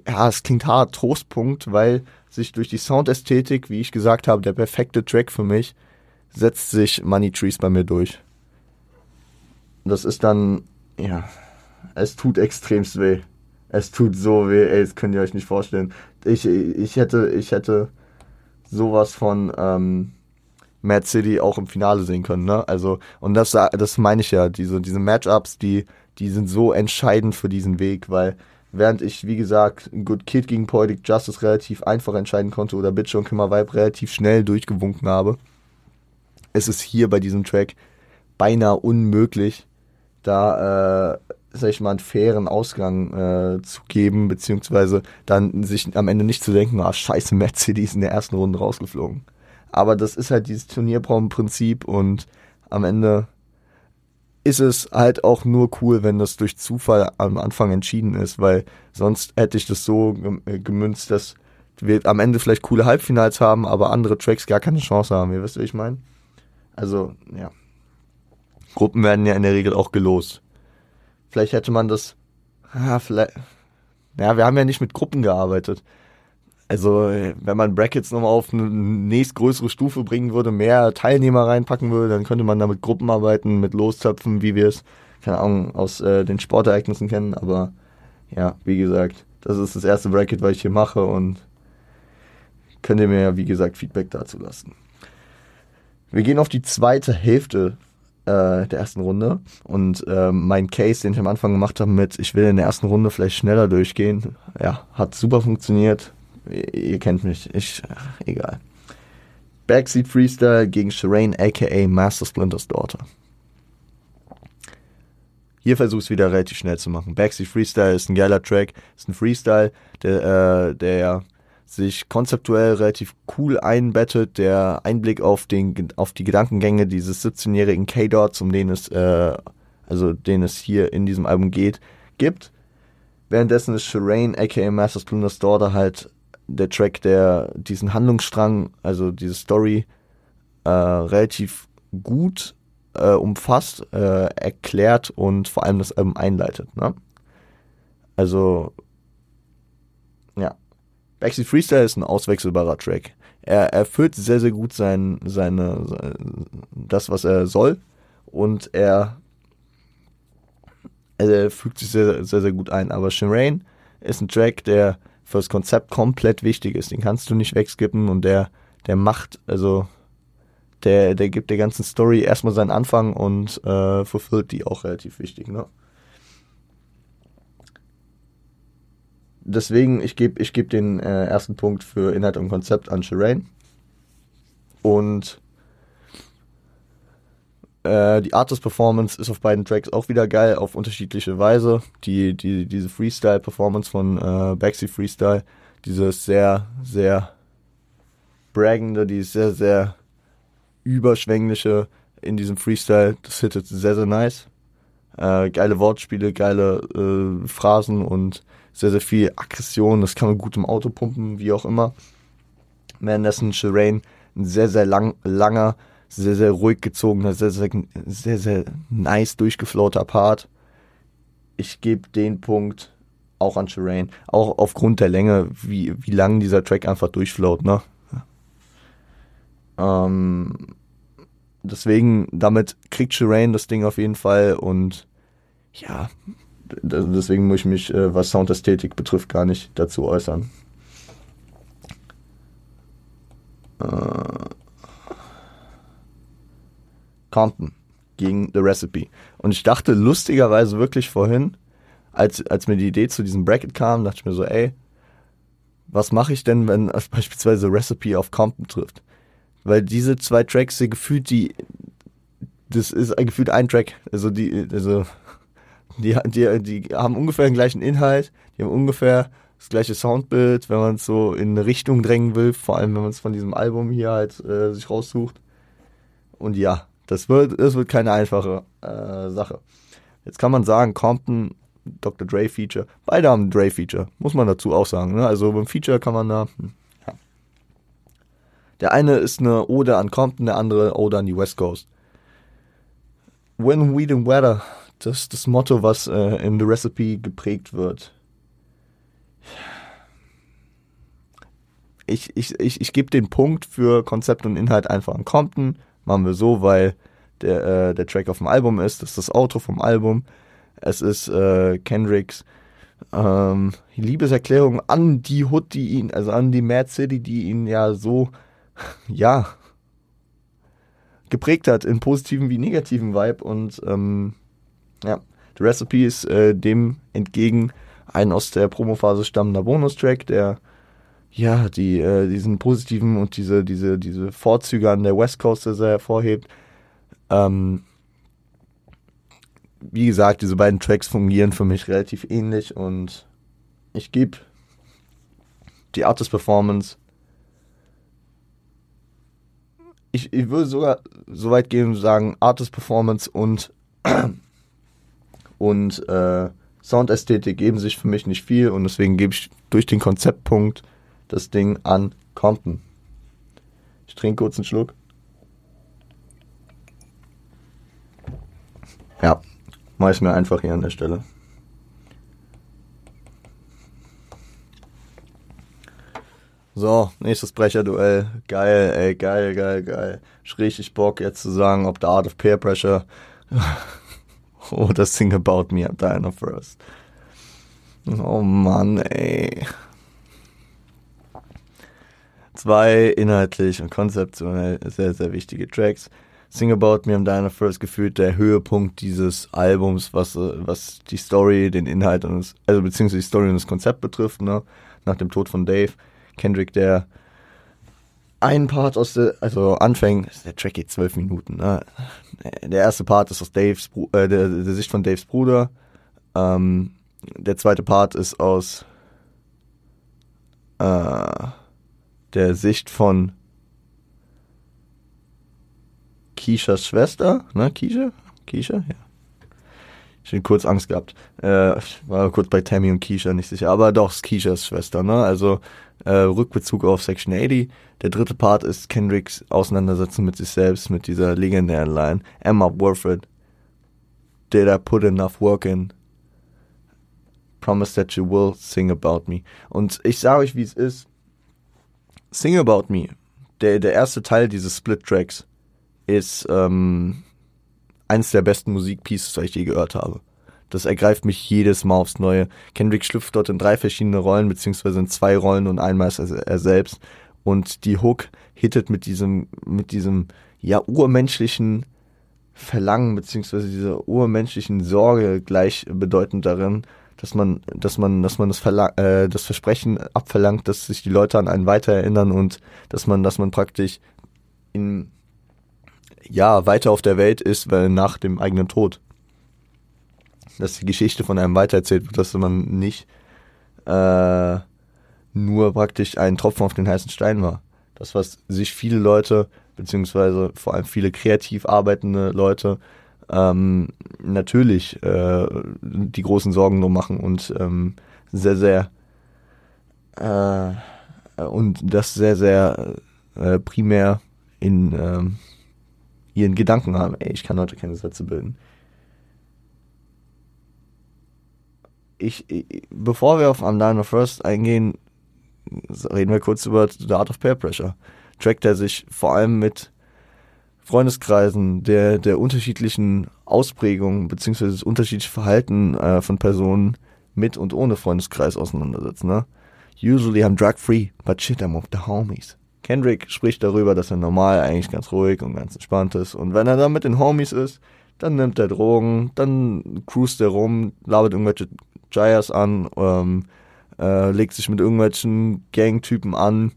ja, es klingt hart, Trostpunkt, weil sich durch die Soundästhetik, wie ich gesagt habe, der perfekte Track für mich, setzt sich Money Trees bei mir durch. Das ist dann, ja, es tut extremst weh. Es tut so weh, ey, das könnt ihr euch nicht vorstellen. Ich, ich hätte, ich hätte sowas von ähm, Mad City auch im Finale sehen können. Ne? Also, und das, das meine ich ja, diese, diese Matchups, die, die sind so entscheidend für diesen Weg, weil während ich, wie gesagt, Good Kid gegen Poetic Justice relativ einfach entscheiden konnte oder Bitch und Kimmer Vibe relativ schnell durchgewunken habe, ist es hier bei diesem Track beinahe unmöglich, da äh, sag ich mal, einen fairen Ausgang äh, zu geben, beziehungsweise dann sich am Ende nicht zu denken, ah, scheiße, ist in der ersten Runde rausgeflogen. Aber das ist halt dieses Turnierbaum-Prinzip und am Ende ist es halt auch nur cool, wenn das durch Zufall am Anfang entschieden ist, weil sonst hätte ich das so äh, gemünzt, dass wir am Ende vielleicht coole Halbfinals haben, aber andere Tracks gar keine Chance haben. Ihr wisst, was ich meine? Also, ja. Gruppen werden ja in der Regel auch gelost. Vielleicht hätte man das, ah, vielleicht, ja, wir haben ja nicht mit Gruppen gearbeitet. Also, wenn man Brackets nochmal auf eine nächstgrößere Stufe bringen würde, mehr Teilnehmer reinpacken würde, dann könnte man da mit Gruppen arbeiten, mit Lostöpfen, wie wir es, keine Ahnung, aus äh, den Sportereignissen kennen. Aber ja, wie gesagt, das ist das erste Bracket, was ich hier mache und könnt ihr mir ja, wie gesagt, Feedback dazu lassen. Wir gehen auf die zweite Hälfte äh, der ersten Runde und äh, mein Case, den ich am Anfang gemacht habe mit, ich will in der ersten Runde vielleicht schneller durchgehen, ja, hat super funktioniert Ihr kennt mich. Ich, ach, egal. Backseat Freestyle gegen Shireen, aka Master Splinters Daughter. Hier es wieder relativ schnell zu machen. Backseat Freestyle ist ein geiler Track, ist ein Freestyle, der, äh, der sich konzeptuell relativ cool einbettet, der Einblick auf, den, auf die Gedankengänge dieses 17-jährigen K-Dots, um den es, äh, also den es hier in diesem Album geht, gibt. Währenddessen ist Shireen, aka Master Splinters Daughter, halt der Track, der diesen Handlungsstrang, also diese Story, äh, relativ gut äh, umfasst, äh, erklärt und vor allem das Album einleitet. Ne? Also. Backseat Freestyle ist ein auswechselbarer Track. Er erfüllt sehr, sehr gut sein, seine, das, was er soll. Und er, er fügt sich sehr, sehr, sehr gut ein. Aber Shireen ist ein Track, der fürs Konzept komplett wichtig ist. Den kannst du nicht wegskippen und der, der macht, also der, der gibt der ganzen Story erstmal seinen Anfang und äh, verfüllt die auch relativ wichtig, ne? Deswegen, ich gebe ich geb den äh, ersten Punkt für Inhalt und Konzept an Shireen. Und äh, die Artist Performance ist auf beiden Tracks auch wieder geil, auf unterschiedliche Weise. Die, die, diese Freestyle-Performance von äh, Baxi Freestyle, dieses sehr, sehr braggende, dieses sehr, sehr überschwängliche in diesem Freestyle, das hittet sehr, sehr nice. Äh, geile Wortspiele, geile äh, Phrasen und sehr, sehr viel Aggression. Das kann man gut im Auto pumpen, wie auch immer. Währenddessen Shireen ein sehr, sehr lang, langer, sehr, sehr ruhig gezogener, sehr, sehr, sehr, sehr nice durchgeflowter Part. Ich gebe den Punkt auch an Shireen. Auch aufgrund der Länge, wie, wie lang dieser Track einfach durchflowt, ne? Ähm, deswegen, damit kriegt Shireen das Ding auf jeden Fall und ja, deswegen muss ich mich, äh, was Soundästhetik betrifft, gar nicht dazu äußern. Äh, Compton gegen The Recipe. Und ich dachte lustigerweise wirklich vorhin, als, als mir die Idee zu diesem Bracket kam, dachte ich mir so, ey, was mache ich denn, wenn beispielsweise Recipe auf Compton trifft? Weil diese zwei Tracks sind gefühlt die, das ist gefühlt ein Track. Also die, also die, die, die haben ungefähr den gleichen Inhalt, die haben ungefähr das gleiche Soundbild, wenn man es so in eine Richtung drängen will, vor allem wenn man es von diesem Album hier halt äh, sich raussucht. Und ja, das wird, das wird keine einfache äh, Sache. Jetzt kann man sagen, Compton, Dr. Dre Feature, beide haben ein Dre Feature, muss man dazu auch sagen. Ne? Also beim Feature kann man da, hm, ja. Der eine ist eine Ode an Compton, der andere Ode an die West Coast. When Weed and Weather, das das Motto, was äh, in The Recipe geprägt wird. Ich, ich, ich, ich gebe den Punkt für Konzept und Inhalt einfach an Compton machen wir so, weil der, äh, der Track auf dem Album ist. Das ist das Auto vom Album. Es ist äh, Kendricks ähm, Liebeserklärung an die Hood, die ihn, also an die Mad City, die ihn ja so, ja, geprägt hat, in positiven wie negativen Vibe. Und ähm, ja, The Recipe ist äh, dem entgegen ein aus der Promophase stammender Bonustrack, der ja, die, äh, diesen positiven und diese, diese, diese Vorzüge an der West Coast sehr hervorhebt. Ähm, wie gesagt, diese beiden Tracks fungieren für mich relativ ähnlich und ich gebe die Artist Performance. Ich, ich würde sogar so weit gehen und sagen, Artist Performance und, und äh, Soundästhetik geben sich für mich nicht viel und deswegen gebe ich durch den Konzeptpunkt das Ding an Compton. Ich trinke kurz einen Schluck. Ja, mache ich mir einfach hier an der Stelle. So, nächstes Brecherduell. Geil, ey, geil, geil, geil. Ich richtig Bock jetzt zu sagen, ob der Art of Peer Pressure oder Sing About Me am Diner First. Oh Mann, ey. Zwei inhaltlich und konzeptionell sehr, sehr wichtige Tracks. Sing About Me am Diner First gefühlt der Höhepunkt dieses Albums, was, was die Story, den Inhalt und das, also beziehungsweise die Story und das Konzept betrifft, ne? Nach dem Tod von Dave Kendrick, der einen Part aus der, also anfängt, der Track geht zwölf Minuten, ne? Der erste Part ist aus Daves, äh, der, der Sicht von Daves Bruder. Ähm, der zweite Part ist aus äh, der Sicht von Kishas Schwester, ne? Kisha? Kisha? Ja. Ich hatte kurz Angst gehabt. Äh, war kurz bei Tammy und Keisha nicht sicher. Aber doch, ist Keishas Schwester, ne? Also äh, Rückbezug auf Section 80. Der dritte Part ist Kendricks Auseinandersetzung mit sich selbst, mit dieser legendären Line. Am I worth it? Did I put enough work in? Promise that you will sing about me. Und ich sage euch, wie es ist. Sing about me. Der, der erste Teil dieses Split-Tracks ist ähm, eines der besten Musikpieces, die ich je gehört habe. Das ergreift mich jedes Mal aufs Neue. Kendrick schlüpft dort in drei verschiedene Rollen, beziehungsweise in zwei Rollen und einmal ist er selbst. Und die Hook hittet mit diesem, mit diesem, ja, urmenschlichen Verlangen, beziehungsweise dieser urmenschlichen Sorge gleichbedeutend darin, dass man, dass man, dass man das, Verlang äh, das Versprechen abverlangt, dass sich die Leute an einen weiter erinnern und dass man, dass man praktisch in, ja, weiter auf der Welt ist, weil nach dem eigenen Tod dass die Geschichte von einem weitererzählt wird, dass man nicht äh, nur praktisch ein Tropfen auf den heißen Stein war. Das, was sich viele Leute, beziehungsweise vor allem viele kreativ arbeitende Leute, ähm, natürlich äh, die großen Sorgen nur machen und ähm, sehr, sehr äh, und das sehr, sehr äh, primär in ähm, ihren Gedanken haben. Ey, ich kann heute keine Sätze bilden. Ich, bevor wir auf Undine First eingehen, reden wir kurz über The Art of Peer Pressure. Track, der sich vor allem mit Freundeskreisen, der, der unterschiedlichen Ausprägungen beziehungsweise das unterschiedliche Verhalten äh, von Personen mit und ohne Freundeskreis auseinandersetzt. Ne? Usually I'm drug free, but shit, I'm with the homies. Kendrick spricht darüber, dass er normal eigentlich ganz ruhig und ganz entspannt ist. Und wenn er dann mit den Homies ist, dann nimmt er Drogen, dann cruist er rum, labert irgendwelche Jayas an, ähm, äh, legt sich mit irgendwelchen Gangtypen an,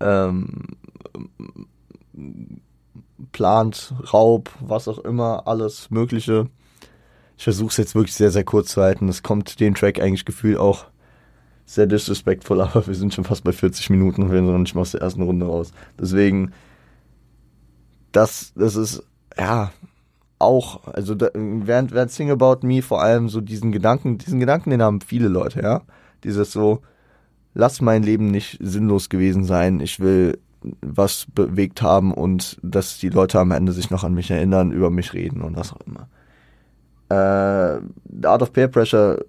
ähm, plant Raub, was auch immer, alles Mögliche. Ich versuche es jetzt wirklich sehr, sehr kurz zu halten. Das kommt den Track eigentlich gefühlt auch sehr disrespectful, aber wir sind schon fast bei 40 Minuten und wir sind noch nicht mal aus der ersten Runde raus. Deswegen, das, das ist, ja, auch, also da, während, während Sing About Me vor allem so diesen Gedanken, diesen Gedanken, den haben viele Leute, ja. Dieses so, lass mein Leben nicht sinnlos gewesen sein, ich will was bewegt haben und dass die Leute am Ende sich noch an mich erinnern, über mich reden und was auch immer. Äh, The Art of Peer Pressure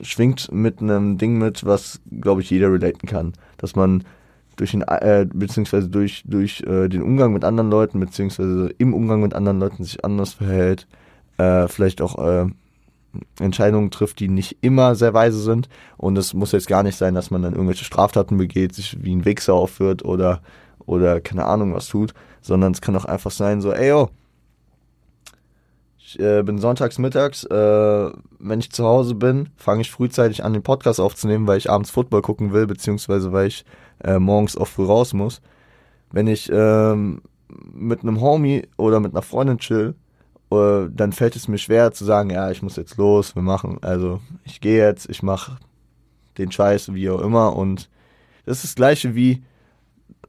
schwingt mit einem Ding mit, was, glaube ich, jeder relaten kann. Dass man durch den, äh, beziehungsweise durch, durch äh, den Umgang mit anderen Leuten, beziehungsweise im Umgang mit anderen Leuten sich anders verhält, äh, vielleicht auch äh, Entscheidungen trifft, die nicht immer sehr weise sind. Und es muss jetzt gar nicht sein, dass man dann irgendwelche Straftaten begeht, sich wie ein Wichser aufführt oder, oder keine Ahnung was tut, sondern es kann auch einfach sein, so, ey yo, ich äh, bin sonntags mittags, äh, wenn ich zu Hause bin, fange ich frühzeitig an, den Podcast aufzunehmen, weil ich abends Football gucken will, beziehungsweise weil ich äh, morgens auch früh raus muss. Wenn ich ähm, mit einem Homie oder mit einer Freundin chill, äh, dann fällt es mir schwer zu sagen, ja, ich muss jetzt los, wir machen, also ich gehe jetzt, ich mache den Scheiß, wie auch immer. Und das ist das gleiche wie,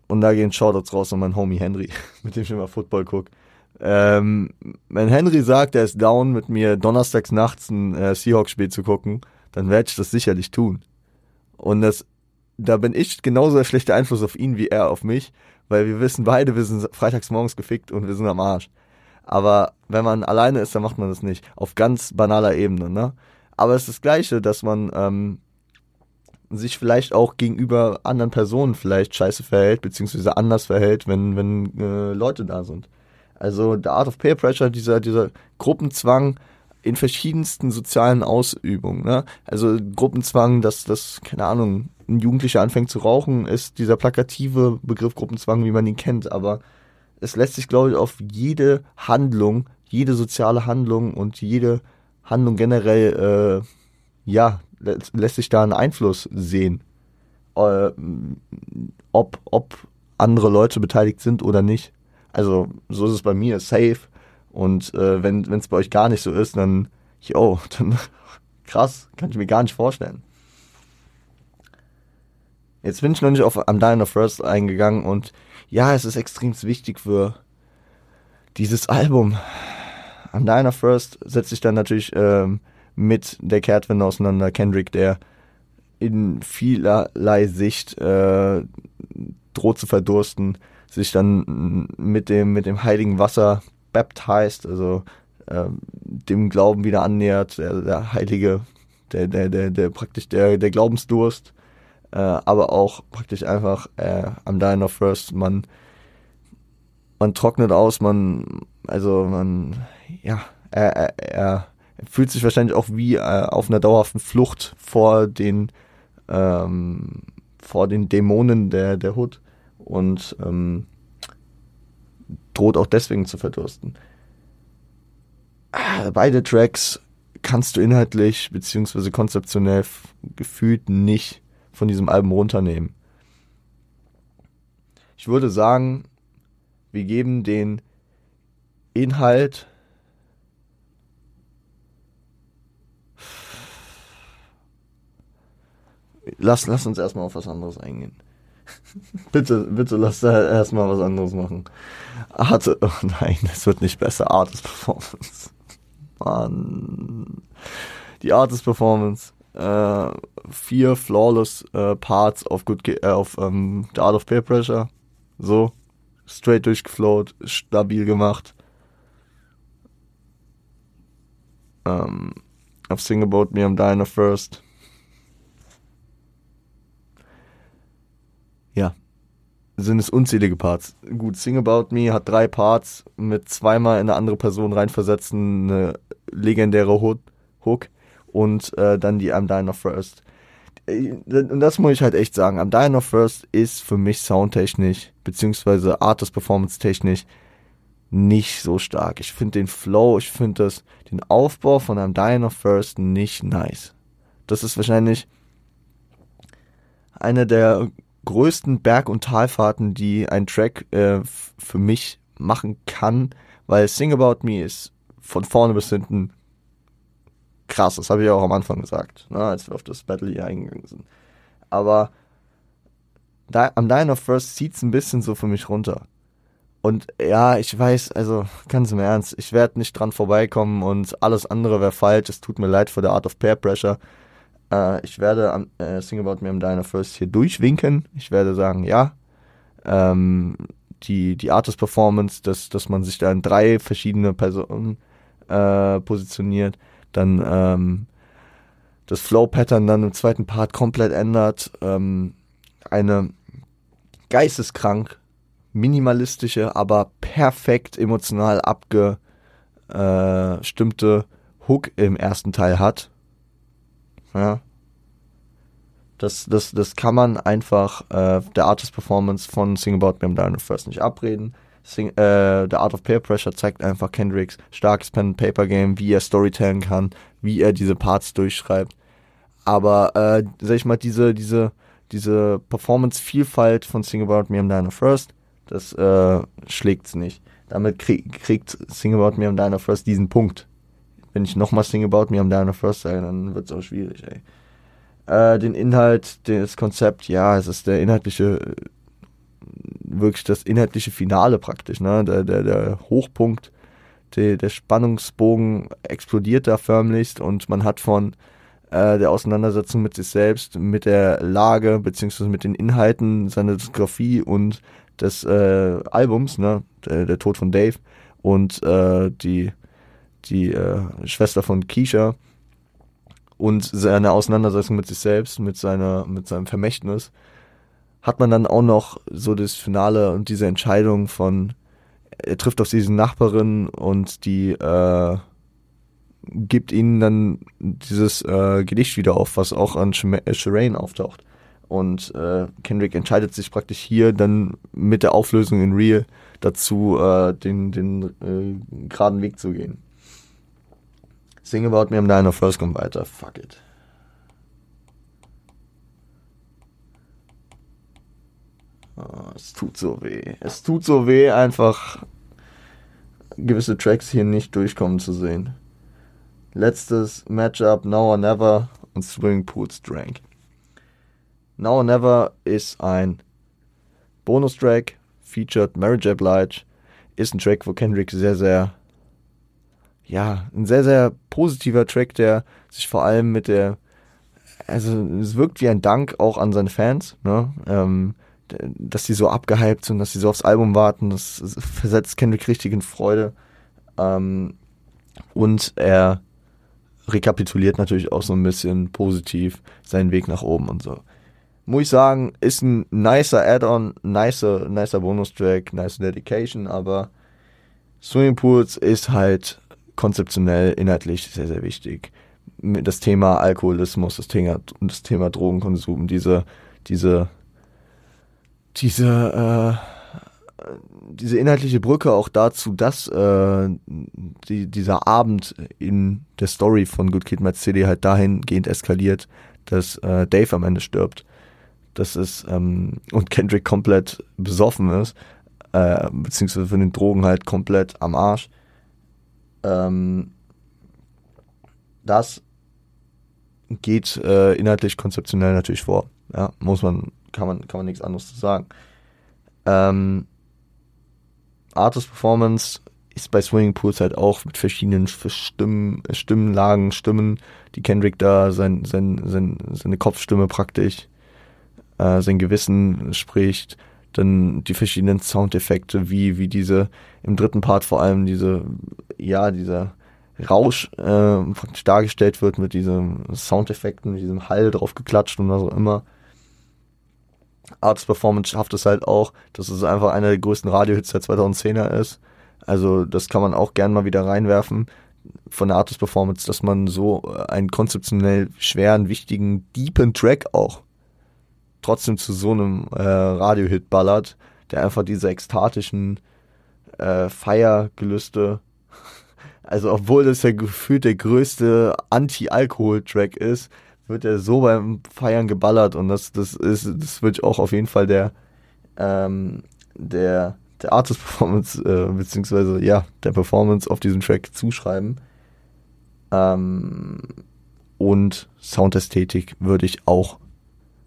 und da gehen Shoutouts raus an meinen Homie Henry, mit dem ich immer Football gucke. Ähm, wenn Henry sagt, er ist down, mit mir donnerstags nachts ein äh, Seahawks-Spiel zu gucken, dann werde ich das sicherlich tun. Und das, da bin ich genauso der schlechte Einfluss auf ihn wie er auf mich, weil wir wissen beide, wir sind freitags morgens gefickt und wir sind am Arsch. Aber wenn man alleine ist, dann macht man das nicht. Auf ganz banaler Ebene, ne? Aber es ist das Gleiche, dass man ähm, sich vielleicht auch gegenüber anderen Personen vielleicht scheiße verhält, beziehungsweise anders verhält, wenn, wenn äh, Leute da sind. Also der Art of Peer Pressure, dieser, dieser Gruppenzwang in verschiedensten sozialen Ausübungen. Ne? Also Gruppenzwang, dass das, keine Ahnung, ein Jugendlicher anfängt zu rauchen, ist dieser plakative Begriff Gruppenzwang, wie man ihn kennt. Aber es lässt sich, glaube ich, auf jede Handlung, jede soziale Handlung und jede Handlung generell, äh, ja, lässt sich da einen Einfluss sehen, äh, ob, ob andere Leute beteiligt sind oder nicht. Also so ist es bei mir, safe. Und äh, wenn es bei euch gar nicht so ist, dann, yo, dann krass, kann ich mir gar nicht vorstellen. Jetzt bin ich noch nicht auf I'm Dying of First eingegangen und ja, es ist extrem wichtig für dieses Album. I'm Dying of First setzt sich dann natürlich ähm, mit der Kehrtwende auseinander. Kendrick, der in vielerlei Sicht äh, droht zu verdursten, sich dann mit dem, mit dem heiligen Wasser baptized, also äh, dem Glauben wieder annähert, der, der heilige, der, der, der, der praktisch der, der Glaubensdurst, äh, aber auch praktisch einfach äh, am Dying of First, man, man trocknet aus, man, also man, ja, er, er, er fühlt sich wahrscheinlich auch wie äh, auf einer dauerhaften Flucht vor den ähm, vor den Dämonen der der Hood und ähm, droht auch deswegen zu verdursten. Ah, beide Tracks kannst du inhaltlich beziehungsweise konzeptionell gefühlt nicht von diesem Album runternehmen. Ich würde sagen, wir geben den Inhalt lass, lass uns erstmal auf was anderes eingehen. bitte, bitte lass da erstmal was anderes machen. Art, oh nein, es wird nicht besser. Artist Performance. Mann. Die Artist Performance. Äh, vier flawless äh, Parts auf Good äh, auf ähm, The Art of Peer Pressure. So. Straight durchgeflowt, stabil gemacht. Ähm, auf Sing About Me, I'm Dying First ja, sind es unzählige Parts. Gut, Sing About Me hat drei Parts mit zweimal in eine andere Person reinversetzen, eine legendäre Hook und äh, dann die I'm Dying of First. Äh, und das muss ich halt echt sagen. I'm Dying of First ist für mich soundtechnisch, beziehungsweise Artist Performance technisch nicht so stark. Ich finde den Flow, ich finde den Aufbau von I'm Dying of First nicht nice. Das ist wahrscheinlich eine der größten Berg- und Talfahrten, die ein Track äh, für mich machen kann, weil Sing About Me ist von vorne bis hinten krass. Das habe ich auch am Anfang gesagt, ne, als wir auf das Battle hier eingegangen sind. Aber am Dying of First zieht es ein bisschen so für mich runter. Und ja, ich weiß, also ganz im Ernst, ich werde nicht dran vorbeikommen und alles andere wäre falsch. Es tut mir leid für der Art of Peer Pressure. Äh, ich werde am äh, Sing About Me am Diner First hier durchwinken. Ich werde sagen, ja. Ähm, die, die Artist Performance, dass, dass man sich da in drei verschiedene Personen äh, positioniert, dann ähm, das Flow-Pattern dann im zweiten Part komplett ändert, ähm, eine geisteskrank minimalistische, aber perfekt emotional abgestimmte Hook im ersten Teil hat, ja. Das, das, das kann man einfach äh, der Artist Performance von Sing About Me am Dino First nicht abreden. Sing, äh, The Art of Peer Pressure zeigt einfach Kendricks starkes Pen-Paper-Game, wie er Storytelling kann, wie er diese Parts durchschreibt. Aber, äh, sag ich mal, diese, diese, diese Performance-Vielfalt von Sing About Me am Dino First, das äh, schlägt's nicht. damit krieg, kriegt Sing About Me am Diner First diesen Punkt. Wenn ich nochmal Sing About Me am Diner First sage, dann wird es auch schwierig, ey. Äh, den Inhalt, das Konzept, ja, es ist der inhaltliche, wirklich das inhaltliche Finale praktisch, ne? Der, der, der Hochpunkt, der, der Spannungsbogen explodiert da förmlichst und man hat von äh, der Auseinandersetzung mit sich selbst, mit der Lage, beziehungsweise mit den Inhalten seiner Diskografie und des äh, Albums, ne, der, der, Tod von Dave und äh, die, die äh, Schwester von Keisha und seine Auseinandersetzung mit sich selbst, mit seiner, mit seinem Vermächtnis, hat man dann auch noch so das Finale und diese Entscheidung von, er trifft auf diese Nachbarin und die äh, gibt ihnen dann dieses äh, Gedicht wieder auf, was auch an Shireen auftaucht. Und äh, Kendrick entscheidet sich praktisch hier dann mit der Auflösung in Real dazu, äh, den, den äh, geraden Weg zu gehen. Sing About Me am Diner First kommt weiter. Fuck it. Es tut so weh. Es tut so weh, einfach gewisse Tracks hier nicht durchkommen zu sehen. Letztes Matchup, Now or Never und Swimming Pools Drank. Now or Never ist ein Bonustrack, featured Mary J. Blige, ist ein Track, wo Kendrick sehr, sehr ja, ein sehr, sehr positiver Track, der sich vor allem mit der, also es wirkt wie ein Dank auch an seine Fans, ne? Ähm, dass sie so abgehypt sind, dass sie so aufs Album warten, das versetzt Kendrick richtig in Freude. Ähm, und er rekapituliert natürlich auch so ein bisschen positiv seinen Weg nach oben und so. Muss ich sagen, ist ein nicer Add-on, nicer, nicer Bonustrack, nicer Dedication, aber Swimmingpools ist halt konzeptionell, inhaltlich sehr, sehr wichtig. Das Thema Alkoholismus, das Thema, das Thema Drogenkonsum, diese, diese, diese, äh, diese inhaltliche Brücke auch dazu, dass äh, die, dieser Abend in der Story von Good Kid, Mad City halt dahingehend eskaliert, dass äh, Dave am Ende stirbt. Das ist, ähm, und Kendrick komplett besoffen ist, äh, beziehungsweise von den Drogen halt komplett am Arsch ähm, das geht äh, inhaltlich konzeptionell natürlich vor. Ja, muss man, kann man, kann man nichts anderes zu sagen. Ähm, Artist Performance ist bei Swinging Pools halt auch mit verschiedenen Stimmen, Stimmenlagen, Stimmen, die Kendrick da sein, sein, sein, seine Kopfstimme praktisch, äh, sein Gewissen spricht, dann die verschiedenen Soundeffekte, wie, wie diese, im dritten Part vor allem diese, ja, dieser Rausch äh, praktisch dargestellt wird mit diesen Soundeffekten, mit diesem Hall drauf geklatscht und was auch immer. Arts Performance schafft es halt auch, dass es einfach einer der größten Radiohits der 2010er ist. Also das kann man auch gern mal wieder reinwerfen von der Artist Performance, dass man so einen konzeptionell schweren, wichtigen, deepen Track auch trotzdem zu so einem äh, Radiohit ballert, der einfach diese ekstatischen äh, Feiergelüste, also obwohl das ja gefühlt der größte Anti-Alkohol-Track ist, wird er so beim Feiern geballert und das, das ist, das wird auch auf jeden Fall der, ähm, der, der Artist Performance, äh, beziehungsweise ja, der Performance auf diesem Track zuschreiben. Ähm, und Soundästhetik würde ich auch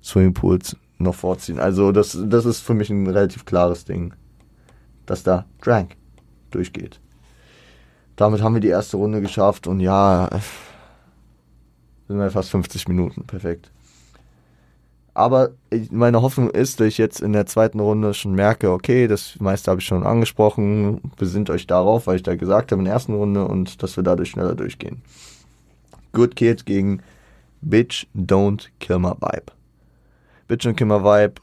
Swimmingpools noch vorziehen. Also das, das ist für mich ein relativ klares Ding, dass da Drank durchgeht. Damit haben wir die erste Runde geschafft und ja, sind wir fast 50 Minuten, perfekt. Aber meine Hoffnung ist, dass ich jetzt in der zweiten Runde schon merke, okay, das meiste habe ich schon angesprochen, besinnt euch darauf, weil ich da gesagt habe in der ersten Runde und dass wir dadurch schneller durchgehen. Good Kid gegen Bitch Don't Kill My Vibe. Bitch und Kimmer Vibe,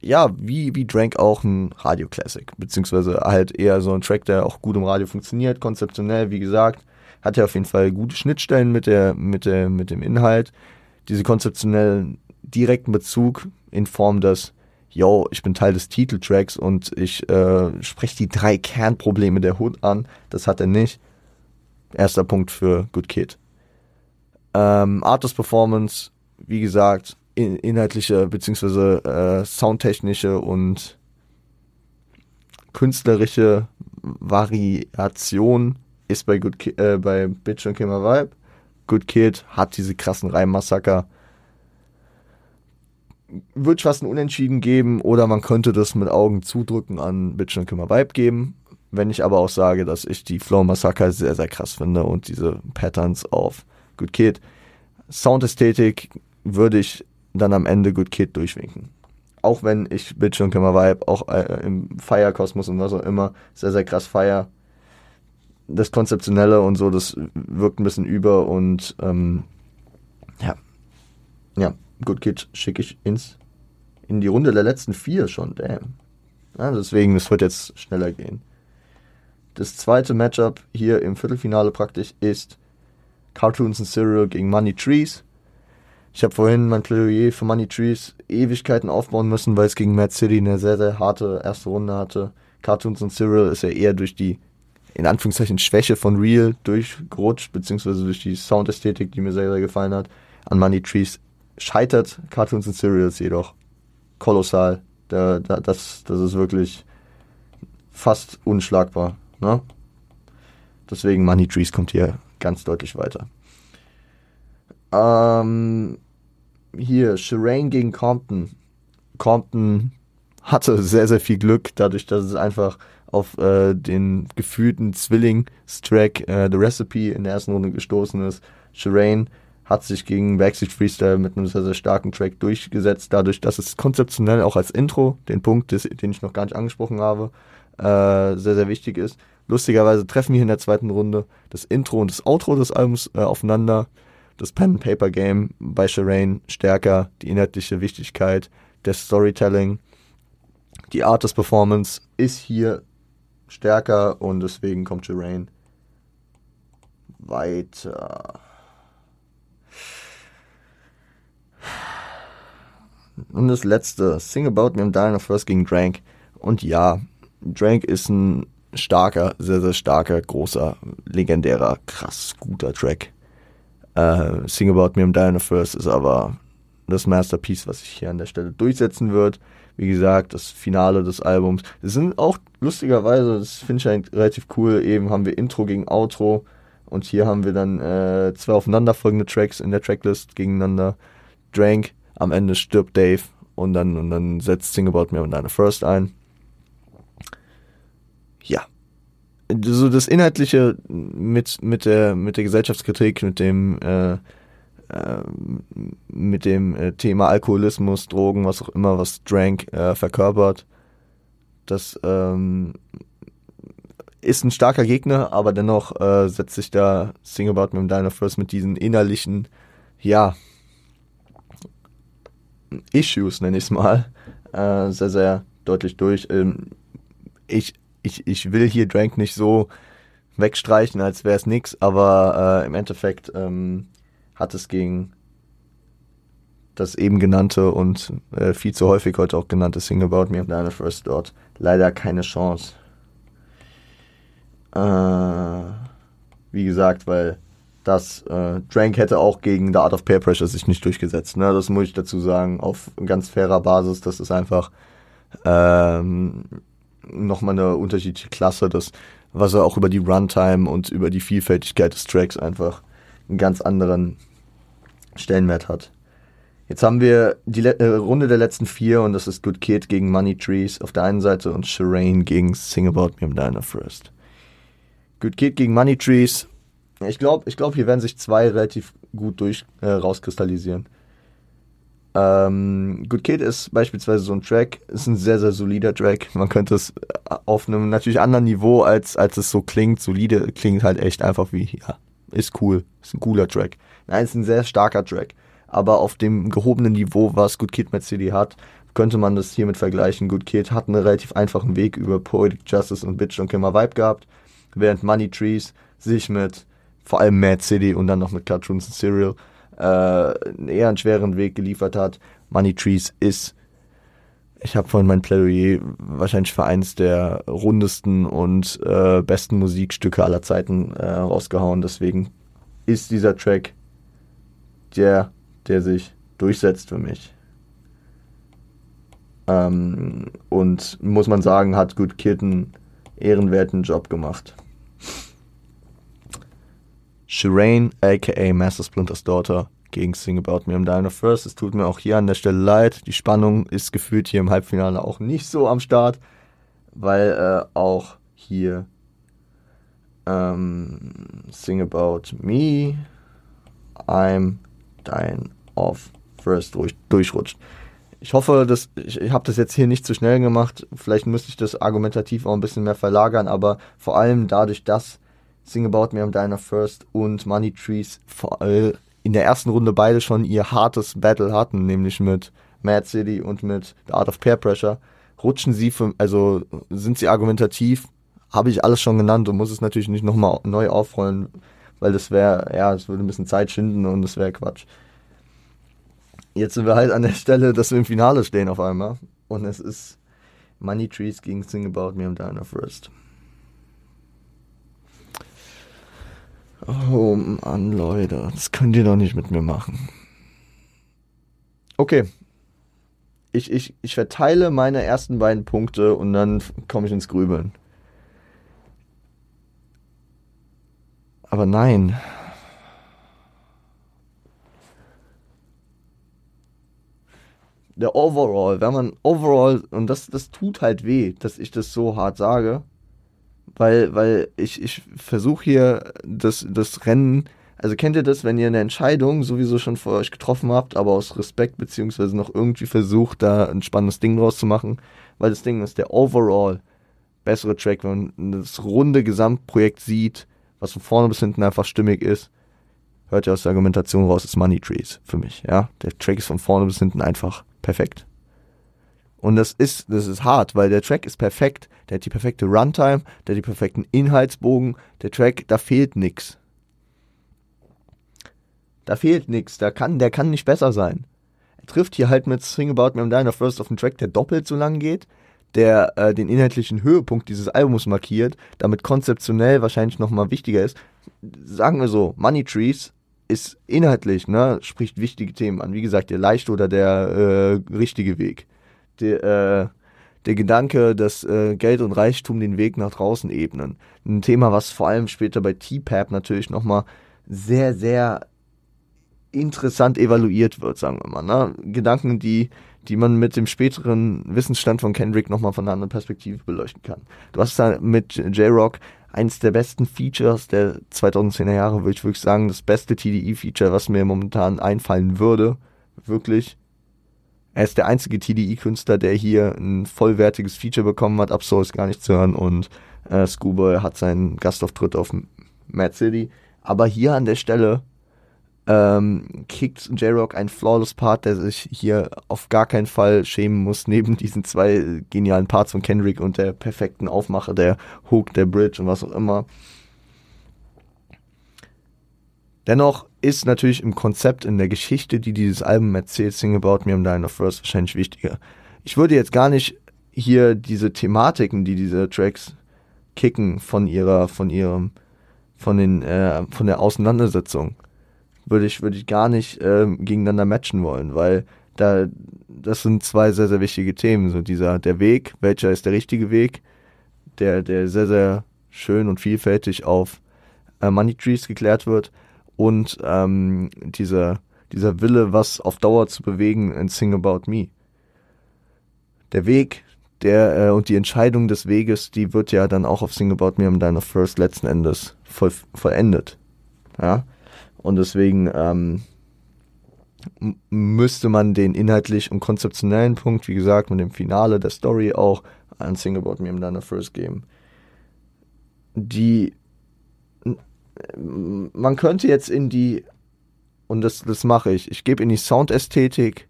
ja, wie, wie Drank auch ein Radio-Classic, beziehungsweise halt eher so ein Track, der auch gut im Radio funktioniert, konzeptionell, wie gesagt, hat ja auf jeden Fall gute Schnittstellen mit der, mit der, mit dem Inhalt, diese konzeptionellen direkten Bezug in Form des, yo, ich bin Teil des Titeltracks und ich äh, spreche die drei Kernprobleme der Hood an, das hat er nicht. Erster Punkt für Good Kid. Ähm, Artist Performance, wie gesagt, inhaltliche beziehungsweise äh, soundtechnische und künstlerische Variation ist bei, Good Ki äh, bei Bitch und Kimmer Vibe. Good Kid hat diese krassen Reimmassaker. Wird fast ein Unentschieden geben oder man könnte das mit Augen zudrücken an Bitch und Kimmer Vibe geben. Wenn ich aber auch sage, dass ich die Flow Massaker sehr, sehr krass finde und diese Patterns auf Good Kid. Soundästhetik würde ich dann am Ende Good Kid durchwinken. Auch wenn ich Bitch und Kimmer Vibe auch äh, im Fire-Kosmos und was auch immer sehr, sehr krass feier. Das Konzeptionelle und so, das wirkt ein bisschen über und ähm, ja. Ja, Good Kid schicke ich ins in die Runde der letzten vier schon, damn. Ja, deswegen, es wird jetzt schneller gehen. Das zweite Matchup hier im Viertelfinale praktisch ist Cartoons and Cereal gegen Money Trees. Ich habe vorhin mein Plädoyer für Money Trees Ewigkeiten aufbauen müssen, weil es gegen Mad City eine sehr, sehr harte erste Runde hatte. Cartoons and Cereal ist ja eher durch die, in Anführungszeichen, Schwäche von Real durchgerutscht, beziehungsweise durch die Soundästhetik, die mir sehr, sehr gefallen hat. An Money Trees scheitert Cartoons and Cereals jedoch kolossal. Da, da, das, das ist wirklich fast unschlagbar. Ne? Deswegen Money Trees kommt hier ganz deutlich weiter. Ähm, hier, Shireen gegen Compton. Compton hatte sehr, sehr viel Glück, dadurch, dass es einfach auf äh, den gefühlten Zwillings-Track äh, The Recipe in der ersten Runde gestoßen ist. Shireen hat sich gegen Backseat Freestyle mit einem sehr, sehr starken Track durchgesetzt, dadurch, dass es konzeptionell auch als Intro, den Punkt, des, den ich noch gar nicht angesprochen habe, äh, sehr, sehr wichtig ist. Lustigerweise treffen hier in der zweiten Runde das Intro und das Outro des Albums äh, aufeinander. Das Pen-Paper-Game bei Shireen stärker, die inhaltliche Wichtigkeit, der Storytelling, die Art des Performance ist hier stärker und deswegen kommt Shireen weiter. Und das letzte, Sing About Me und Dino First gegen Drank. Und ja, Drank ist ein starker, sehr, sehr starker, großer, legendärer, krass guter Track. Äh, Sing About Me im Diana First ist aber das Masterpiece, was sich hier an der Stelle durchsetzen wird. Wie gesagt, das Finale des Albums. Das sind auch lustigerweise, das finde ich eigentlich relativ cool, eben haben wir Intro gegen Outro und hier haben wir dann äh, zwei aufeinanderfolgende Tracks in der Tracklist gegeneinander. Drank, am Ende stirbt Dave und dann, und dann setzt Sing About Me und Diana First ein ja, so das Inhaltliche mit, mit, der, mit der Gesellschaftskritik, mit dem, äh, äh, mit dem äh, Thema Alkoholismus, Drogen, was auch immer, was Drank äh, verkörpert, das ähm, ist ein starker Gegner, aber dennoch äh, setzt sich da Sing About Me Dino First mit diesen innerlichen, ja, Issues, nenne ich es mal, äh, sehr, sehr deutlich durch. Ähm, ich ich, ich will hier Drank nicht so wegstreichen, als wäre es nix, aber äh, im Endeffekt ähm, hat es gegen das eben genannte und äh, viel zu häufig heute auch genannte Sing About Me und Nine First dort leider keine Chance. Äh, wie gesagt, weil das äh, Drank hätte auch gegen The Art of Peer Pressure sich nicht durchgesetzt. Ne? Das muss ich dazu sagen, auf ganz fairer Basis. Das ist einfach ähm, nochmal eine unterschiedliche Klasse, das, was er auch über die Runtime und über die Vielfältigkeit des Tracks einfach einen ganz anderen Stellenwert hat. Jetzt haben wir die Le äh, Runde der letzten vier und das ist Good Kid gegen Money Trees auf der einen Seite und Shireen gegen Sing About Me am Diner First. Good Kid gegen Money Trees. Ich glaube, ich glaub, hier werden sich zwei relativ gut durch äh, rauskristallisieren. Ähm, Good Kid ist beispielsweise so ein Track, ist ein sehr, sehr solider Track. Man könnte es auf einem natürlich anderen Niveau, als, als es so klingt. Solide klingt halt echt einfach wie, ja, ist cool, ist ein cooler Track. Nein, ist ein sehr starker Track. Aber auf dem gehobenen Niveau, was Good Kid Mad City hat, könnte man das hiermit vergleichen. Good Kid hat einen relativ einfachen Weg über Poetic Justice und Bitch und Kimmer Vibe gehabt, während Money Trees sich mit vor allem Mad City und dann noch mit Cartoons und Serial äh, eher einen schweren Weg geliefert hat. Money Trees ist, ich habe vorhin mein Plädoyer wahrscheinlich für eins der rundesten und äh, besten Musikstücke aller Zeiten äh, rausgehauen. Deswegen ist dieser Track der, der sich durchsetzt für mich. Ähm, und muss man sagen, hat Good Kid einen ehrenwerten Job gemacht. Shireen, aka Master Splinters Daughter, gegen Sing About Me im Dino First. Es tut mir auch hier an der Stelle leid. Die Spannung ist gefühlt hier im Halbfinale auch nicht so am Start, weil äh, auch hier ähm, Sing About Me, I'm Dying of First durch, durchrutscht. Ich hoffe, dass ich, ich habe das jetzt hier nicht zu schnell gemacht. Vielleicht müsste ich das argumentativ auch ein bisschen mehr verlagern, aber vor allem dadurch, dass Sing About Me am Diner First und Money Trees in der ersten Runde beide schon ihr hartes Battle hatten, nämlich mit Mad City und mit The Art of Peer Pressure, rutschen sie, für, also sind sie argumentativ, habe ich alles schon genannt und muss es natürlich nicht nochmal neu aufrollen, weil das wäre, ja, es würde ein bisschen Zeit schinden und das wäre Quatsch. Jetzt sind wir halt an der Stelle, dass wir im Finale stehen auf einmal und es ist Money Trees gegen Sing About Me am Diner First. Oh Mann, Leute, das könnt ihr doch nicht mit mir machen. Okay. Ich, ich, ich verteile meine ersten beiden Punkte und dann komme ich ins Grübeln. Aber nein. Der Overall, wenn man Overall, und das, das tut halt weh, dass ich das so hart sage, weil, weil ich, ich versuche hier das, das Rennen, also kennt ihr das, wenn ihr eine Entscheidung sowieso schon vor euch getroffen habt, aber aus Respekt beziehungsweise noch irgendwie versucht, da ein spannendes Ding draus zu machen, weil das Ding ist der overall bessere Track, wenn man das runde Gesamtprojekt sieht, was von vorne bis hinten einfach stimmig ist, hört ihr aus der Argumentation raus, ist Money Trees für mich, ja. Der Track ist von vorne bis hinten einfach perfekt. Und das ist, das ist hart, weil der Track ist perfekt. Der hat die perfekte Runtime, der hat die perfekten Inhaltsbogen. Der Track, da fehlt nix. Da fehlt nix. Da kann, der kann nicht besser sein. Er trifft hier halt mit Sing About Me I'm Dying First auf einen Track, der doppelt so lang geht, der äh, den inhaltlichen Höhepunkt dieses Albums markiert, damit konzeptionell wahrscheinlich nochmal wichtiger ist. Sagen wir so, Money Trees ist inhaltlich, ne, spricht wichtige Themen an. Wie gesagt, der leichte oder der äh, richtige Weg der, äh, der Gedanke, dass äh, Geld und Reichtum den Weg nach draußen ebnen. Ein Thema, was vor allem später bei T-Pap natürlich nochmal sehr, sehr interessant evaluiert wird, sagen wir mal. Ne? Gedanken, die, die man mit dem späteren Wissensstand von Kendrick nochmal von einer anderen Perspektive beleuchten kann. Du hast da mit J-Rock eins der besten Features der 2010er Jahre, würde ich wirklich sagen, das beste TDE-Feature, was mir momentan einfallen würde. Wirklich. Er ist der einzige TDI-Künstler, der hier ein vollwertiges Feature bekommen hat. Ab ist gar nicht zu hören und äh, Schoolboy hat seinen Gastauftritt auf Mad City. Aber hier an der Stelle ähm, kickt J-Rock ein flawless Part, der sich hier auf gar keinen Fall schämen muss, neben diesen zwei genialen Parts von Kendrick und der perfekten Aufmache, der Hook, der Bridge und was auch immer. Dennoch ist natürlich im Konzept, in der Geschichte, die dieses Album erzählt, Sing About Me I'm Dying of First wahrscheinlich wichtiger. Ich würde jetzt gar nicht hier diese Thematiken, die diese Tracks kicken von ihrer, von ihrem, von den, äh, von der Auseinandersetzung, würde ich, würde ich gar nicht äh, gegeneinander matchen wollen, weil da, das sind zwei sehr, sehr wichtige Themen. So dieser, der Weg, welcher ist der richtige Weg, der, der sehr, sehr schön und vielfältig auf äh, Money Trees geklärt wird und ähm, dieser, dieser Wille, was auf Dauer zu bewegen in Sing About Me. Der Weg, der äh, und die Entscheidung des Weges, die wird ja dann auch auf Sing About Me am Deiner First letzten Endes voll, vollendet. Ja. Und deswegen ähm, müsste man den inhaltlich und konzeptionellen Punkt, wie gesagt, mit dem Finale der Story auch an Sing About Me am Deiner First geben. Die man könnte jetzt in die, und das, das mache ich, ich gebe in die Soundästhetik,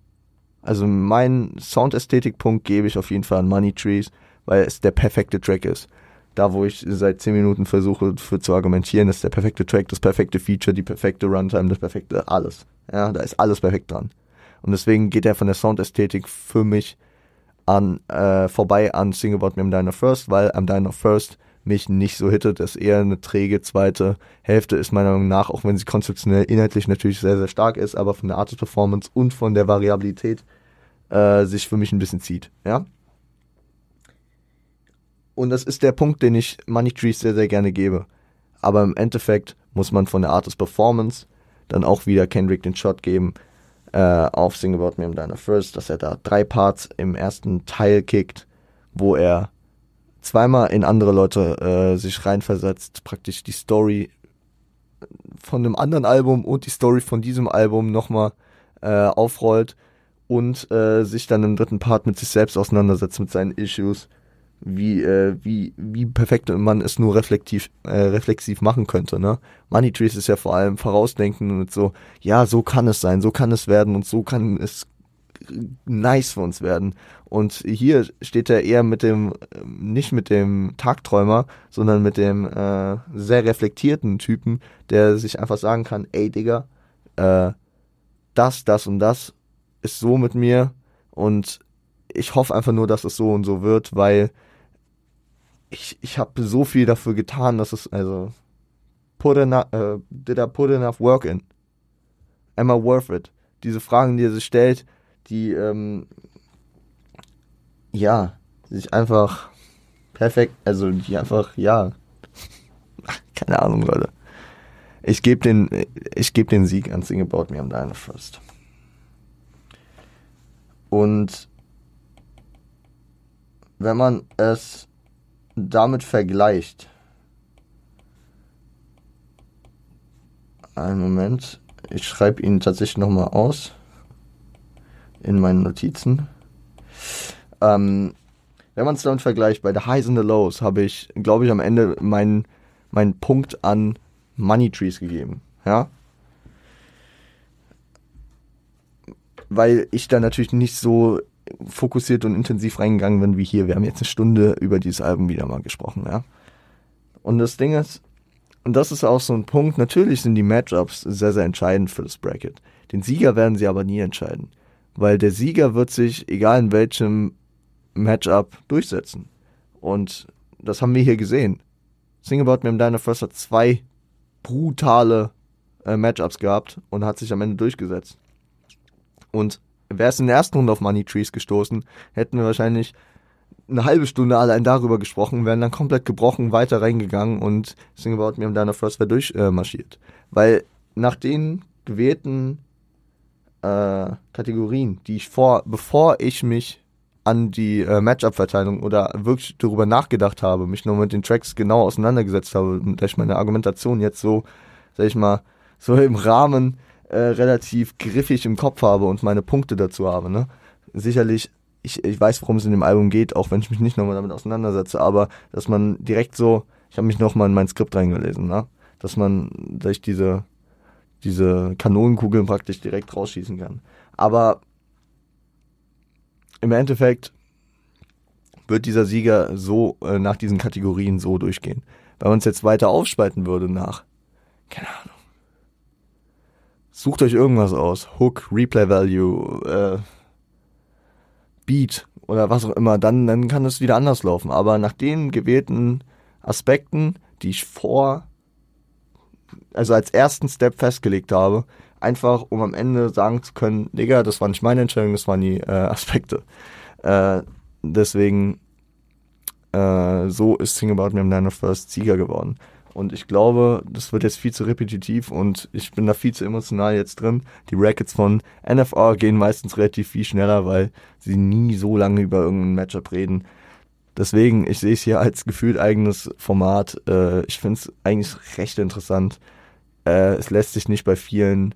also meinen Soundästhetik-Punkt gebe ich auf jeden Fall an Money Trees, weil es der perfekte Track ist. Da, wo ich seit 10 Minuten versuche für zu argumentieren, ist der perfekte Track, das perfekte Feature, die perfekte Runtime, das perfekte alles. Ja, da ist alles perfekt dran. Und deswegen geht er von der Soundästhetik für mich an, äh, vorbei an Sing About Me I'm Diner First, weil I'm Diner First mich nicht so hittet. Das ist eher eine träge zweite Hälfte ist meiner Meinung nach, auch wenn sie konzeptionell inhaltlich natürlich sehr, sehr stark ist, aber von der Art des Performance und von der Variabilität äh, sich für mich ein bisschen zieht. Ja. Und das ist der Punkt, den ich Money Trees sehr, sehr gerne gebe. Aber im Endeffekt muss man von der Art des Performance dann auch wieder Kendrick den Shot geben äh, auf Sing About Me I'm Diner First, dass er da drei Parts im ersten Teil kickt, wo er zweimal in andere Leute äh, sich reinversetzt, praktisch die Story von einem anderen Album und die Story von diesem Album nochmal äh, aufrollt und äh, sich dann im dritten Part mit sich selbst auseinandersetzt, mit seinen Issues, wie, äh, wie, wie perfekt man es nur reflektiv, äh, reflexiv machen könnte. Ne? Money Trees ist ja vor allem vorausdenken und so, ja, so kann es sein, so kann es werden und so kann es nice für uns werden. Und hier steht er eher mit dem, nicht mit dem Tagträumer, sondern mit dem äh, sehr reflektierten Typen, der sich einfach sagen kann, ey Digga, äh, das, das und das ist so mit mir und ich hoffe einfach nur, dass es so und so wird, weil ich, ich habe so viel dafür getan, dass es, also, put enough, uh, did I put enough work in? Am I worth it? Diese Fragen, die er sich stellt, die, ähm, ja, sich einfach perfekt, also die einfach, ja, keine Ahnung, Leute. Ich gebe den, ich gebe den Sieg an Sing About Me am Diner First. Und wenn man es damit vergleicht, einen Moment, ich schreibe ihn tatsächlich nochmal aus in meinen Notizen. Ähm, wenn man es damit vergleicht, bei The Highs and the Lows habe ich, glaube ich, am Ende meinen meinen Punkt an Money Trees gegeben. Ja. Weil ich da natürlich nicht so fokussiert und intensiv reingegangen bin wie hier. Wir haben jetzt eine Stunde über dieses Album wieder mal gesprochen, ja. Und das Ding ist, und das ist auch so ein Punkt, natürlich sind die Matchups sehr, sehr entscheidend für das Bracket. Den Sieger werden sie aber nie entscheiden weil der Sieger wird sich, egal in welchem Matchup, durchsetzen. Und das haben wir hier gesehen. Sing About Me im Diner First hat zwei brutale äh, Matchups gehabt und hat sich am Ende durchgesetzt. Und wäre es in der ersten Runde auf Money Trees gestoßen, hätten wir wahrscheinlich eine halbe Stunde allein darüber gesprochen, wären dann komplett gebrochen weiter reingegangen und Sing About Me im Diner First wäre durchmarschiert. Äh, Weil nach den gewählten äh, Kategorien, die ich vor, bevor ich mich an die äh, Matchup-Verteilung oder wirklich darüber nachgedacht habe, mich nur mit den Tracks genau auseinandergesetzt habe, dass ich meine Argumentation jetzt so, sag ich mal, so im Rahmen äh, relativ griffig im Kopf habe und meine Punkte dazu habe. Ne? Sicherlich, ich, ich weiß, worum es in dem Album geht, auch wenn ich mich nicht nochmal damit auseinandersetze, aber dass man direkt so, ich habe mich nochmal in mein Skript reingelesen, ne? dass man durch diese diese Kanonenkugeln praktisch direkt rausschießen kann. Aber im Endeffekt wird dieser Sieger so äh, nach diesen Kategorien so durchgehen. Wenn man es jetzt weiter aufspalten würde nach, keine Ahnung, sucht euch irgendwas aus, Hook, Replay Value, äh, Beat oder was auch immer, dann, dann kann es wieder anders laufen. Aber nach den gewählten Aspekten, die ich vor also als ersten Step festgelegt habe, einfach um am Ende sagen zu können, Digga, das war nicht meine Entscheidung, das waren die äh, Aspekte. Äh, deswegen, äh, so ist Sing About Me am Nine of First Sieger geworden. Und ich glaube, das wird jetzt viel zu repetitiv und ich bin da viel zu emotional jetzt drin. Die Rackets von NFR gehen meistens relativ viel schneller, weil sie nie so lange über irgendein Matchup reden. Deswegen, ich sehe es hier als gefühlt eigenes Format. Äh, ich finde es eigentlich recht interessant. Äh, es lässt sich nicht bei vielen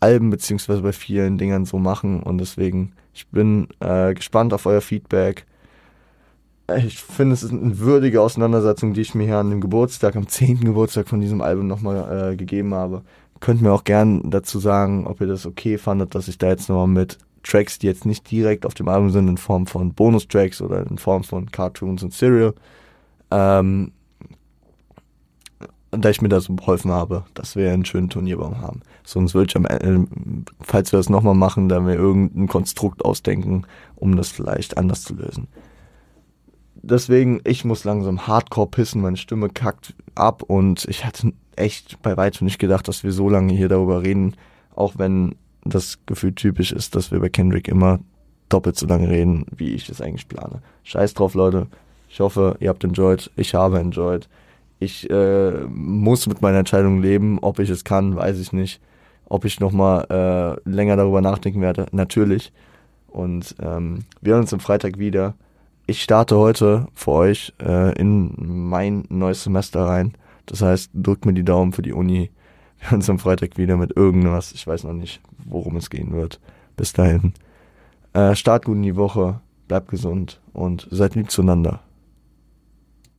Alben beziehungsweise bei vielen Dingern so machen und deswegen, ich bin äh, gespannt auf euer Feedback. Ich finde, es ist eine würdige Auseinandersetzung, die ich mir hier an dem Geburtstag, am 10. Geburtstag von diesem Album nochmal äh, gegeben habe. Könnt mir auch gern dazu sagen, ob ihr das okay fandet, dass ich da jetzt nochmal mit Tracks, die jetzt nicht direkt auf dem Album sind, in Form von Bonustracks oder in Form von Cartoons und Serial. Ähm, da ich mir da so geholfen habe, dass wir einen schönen Turnierbaum haben. Sonst würde ich am Ende, falls wir das nochmal machen, da mir irgendein Konstrukt ausdenken, um das vielleicht anders zu lösen. Deswegen, ich muss langsam hardcore pissen, meine Stimme kackt ab und ich hatte echt bei weitem nicht gedacht, dass wir so lange hier darüber reden, auch wenn das Gefühl typisch ist, dass wir bei Kendrick immer doppelt so lange reden, wie ich es eigentlich plane. Scheiß drauf, Leute. Ich hoffe, ihr habt enjoyed. Ich habe enjoyed. Ich äh, muss mit meiner Entscheidung leben. Ob ich es kann, weiß ich nicht. Ob ich nochmal äh, länger darüber nachdenken werde, natürlich. Und ähm, wir hören uns am Freitag wieder. Ich starte heute für euch äh, in mein neues Semester rein. Das heißt, drückt mir die Daumen für die Uni. Wir hören uns am Freitag wieder mit irgendwas. Ich weiß noch nicht, worum es gehen wird. Bis dahin. Äh, start gut in die Woche, bleibt gesund und seid lieb zueinander.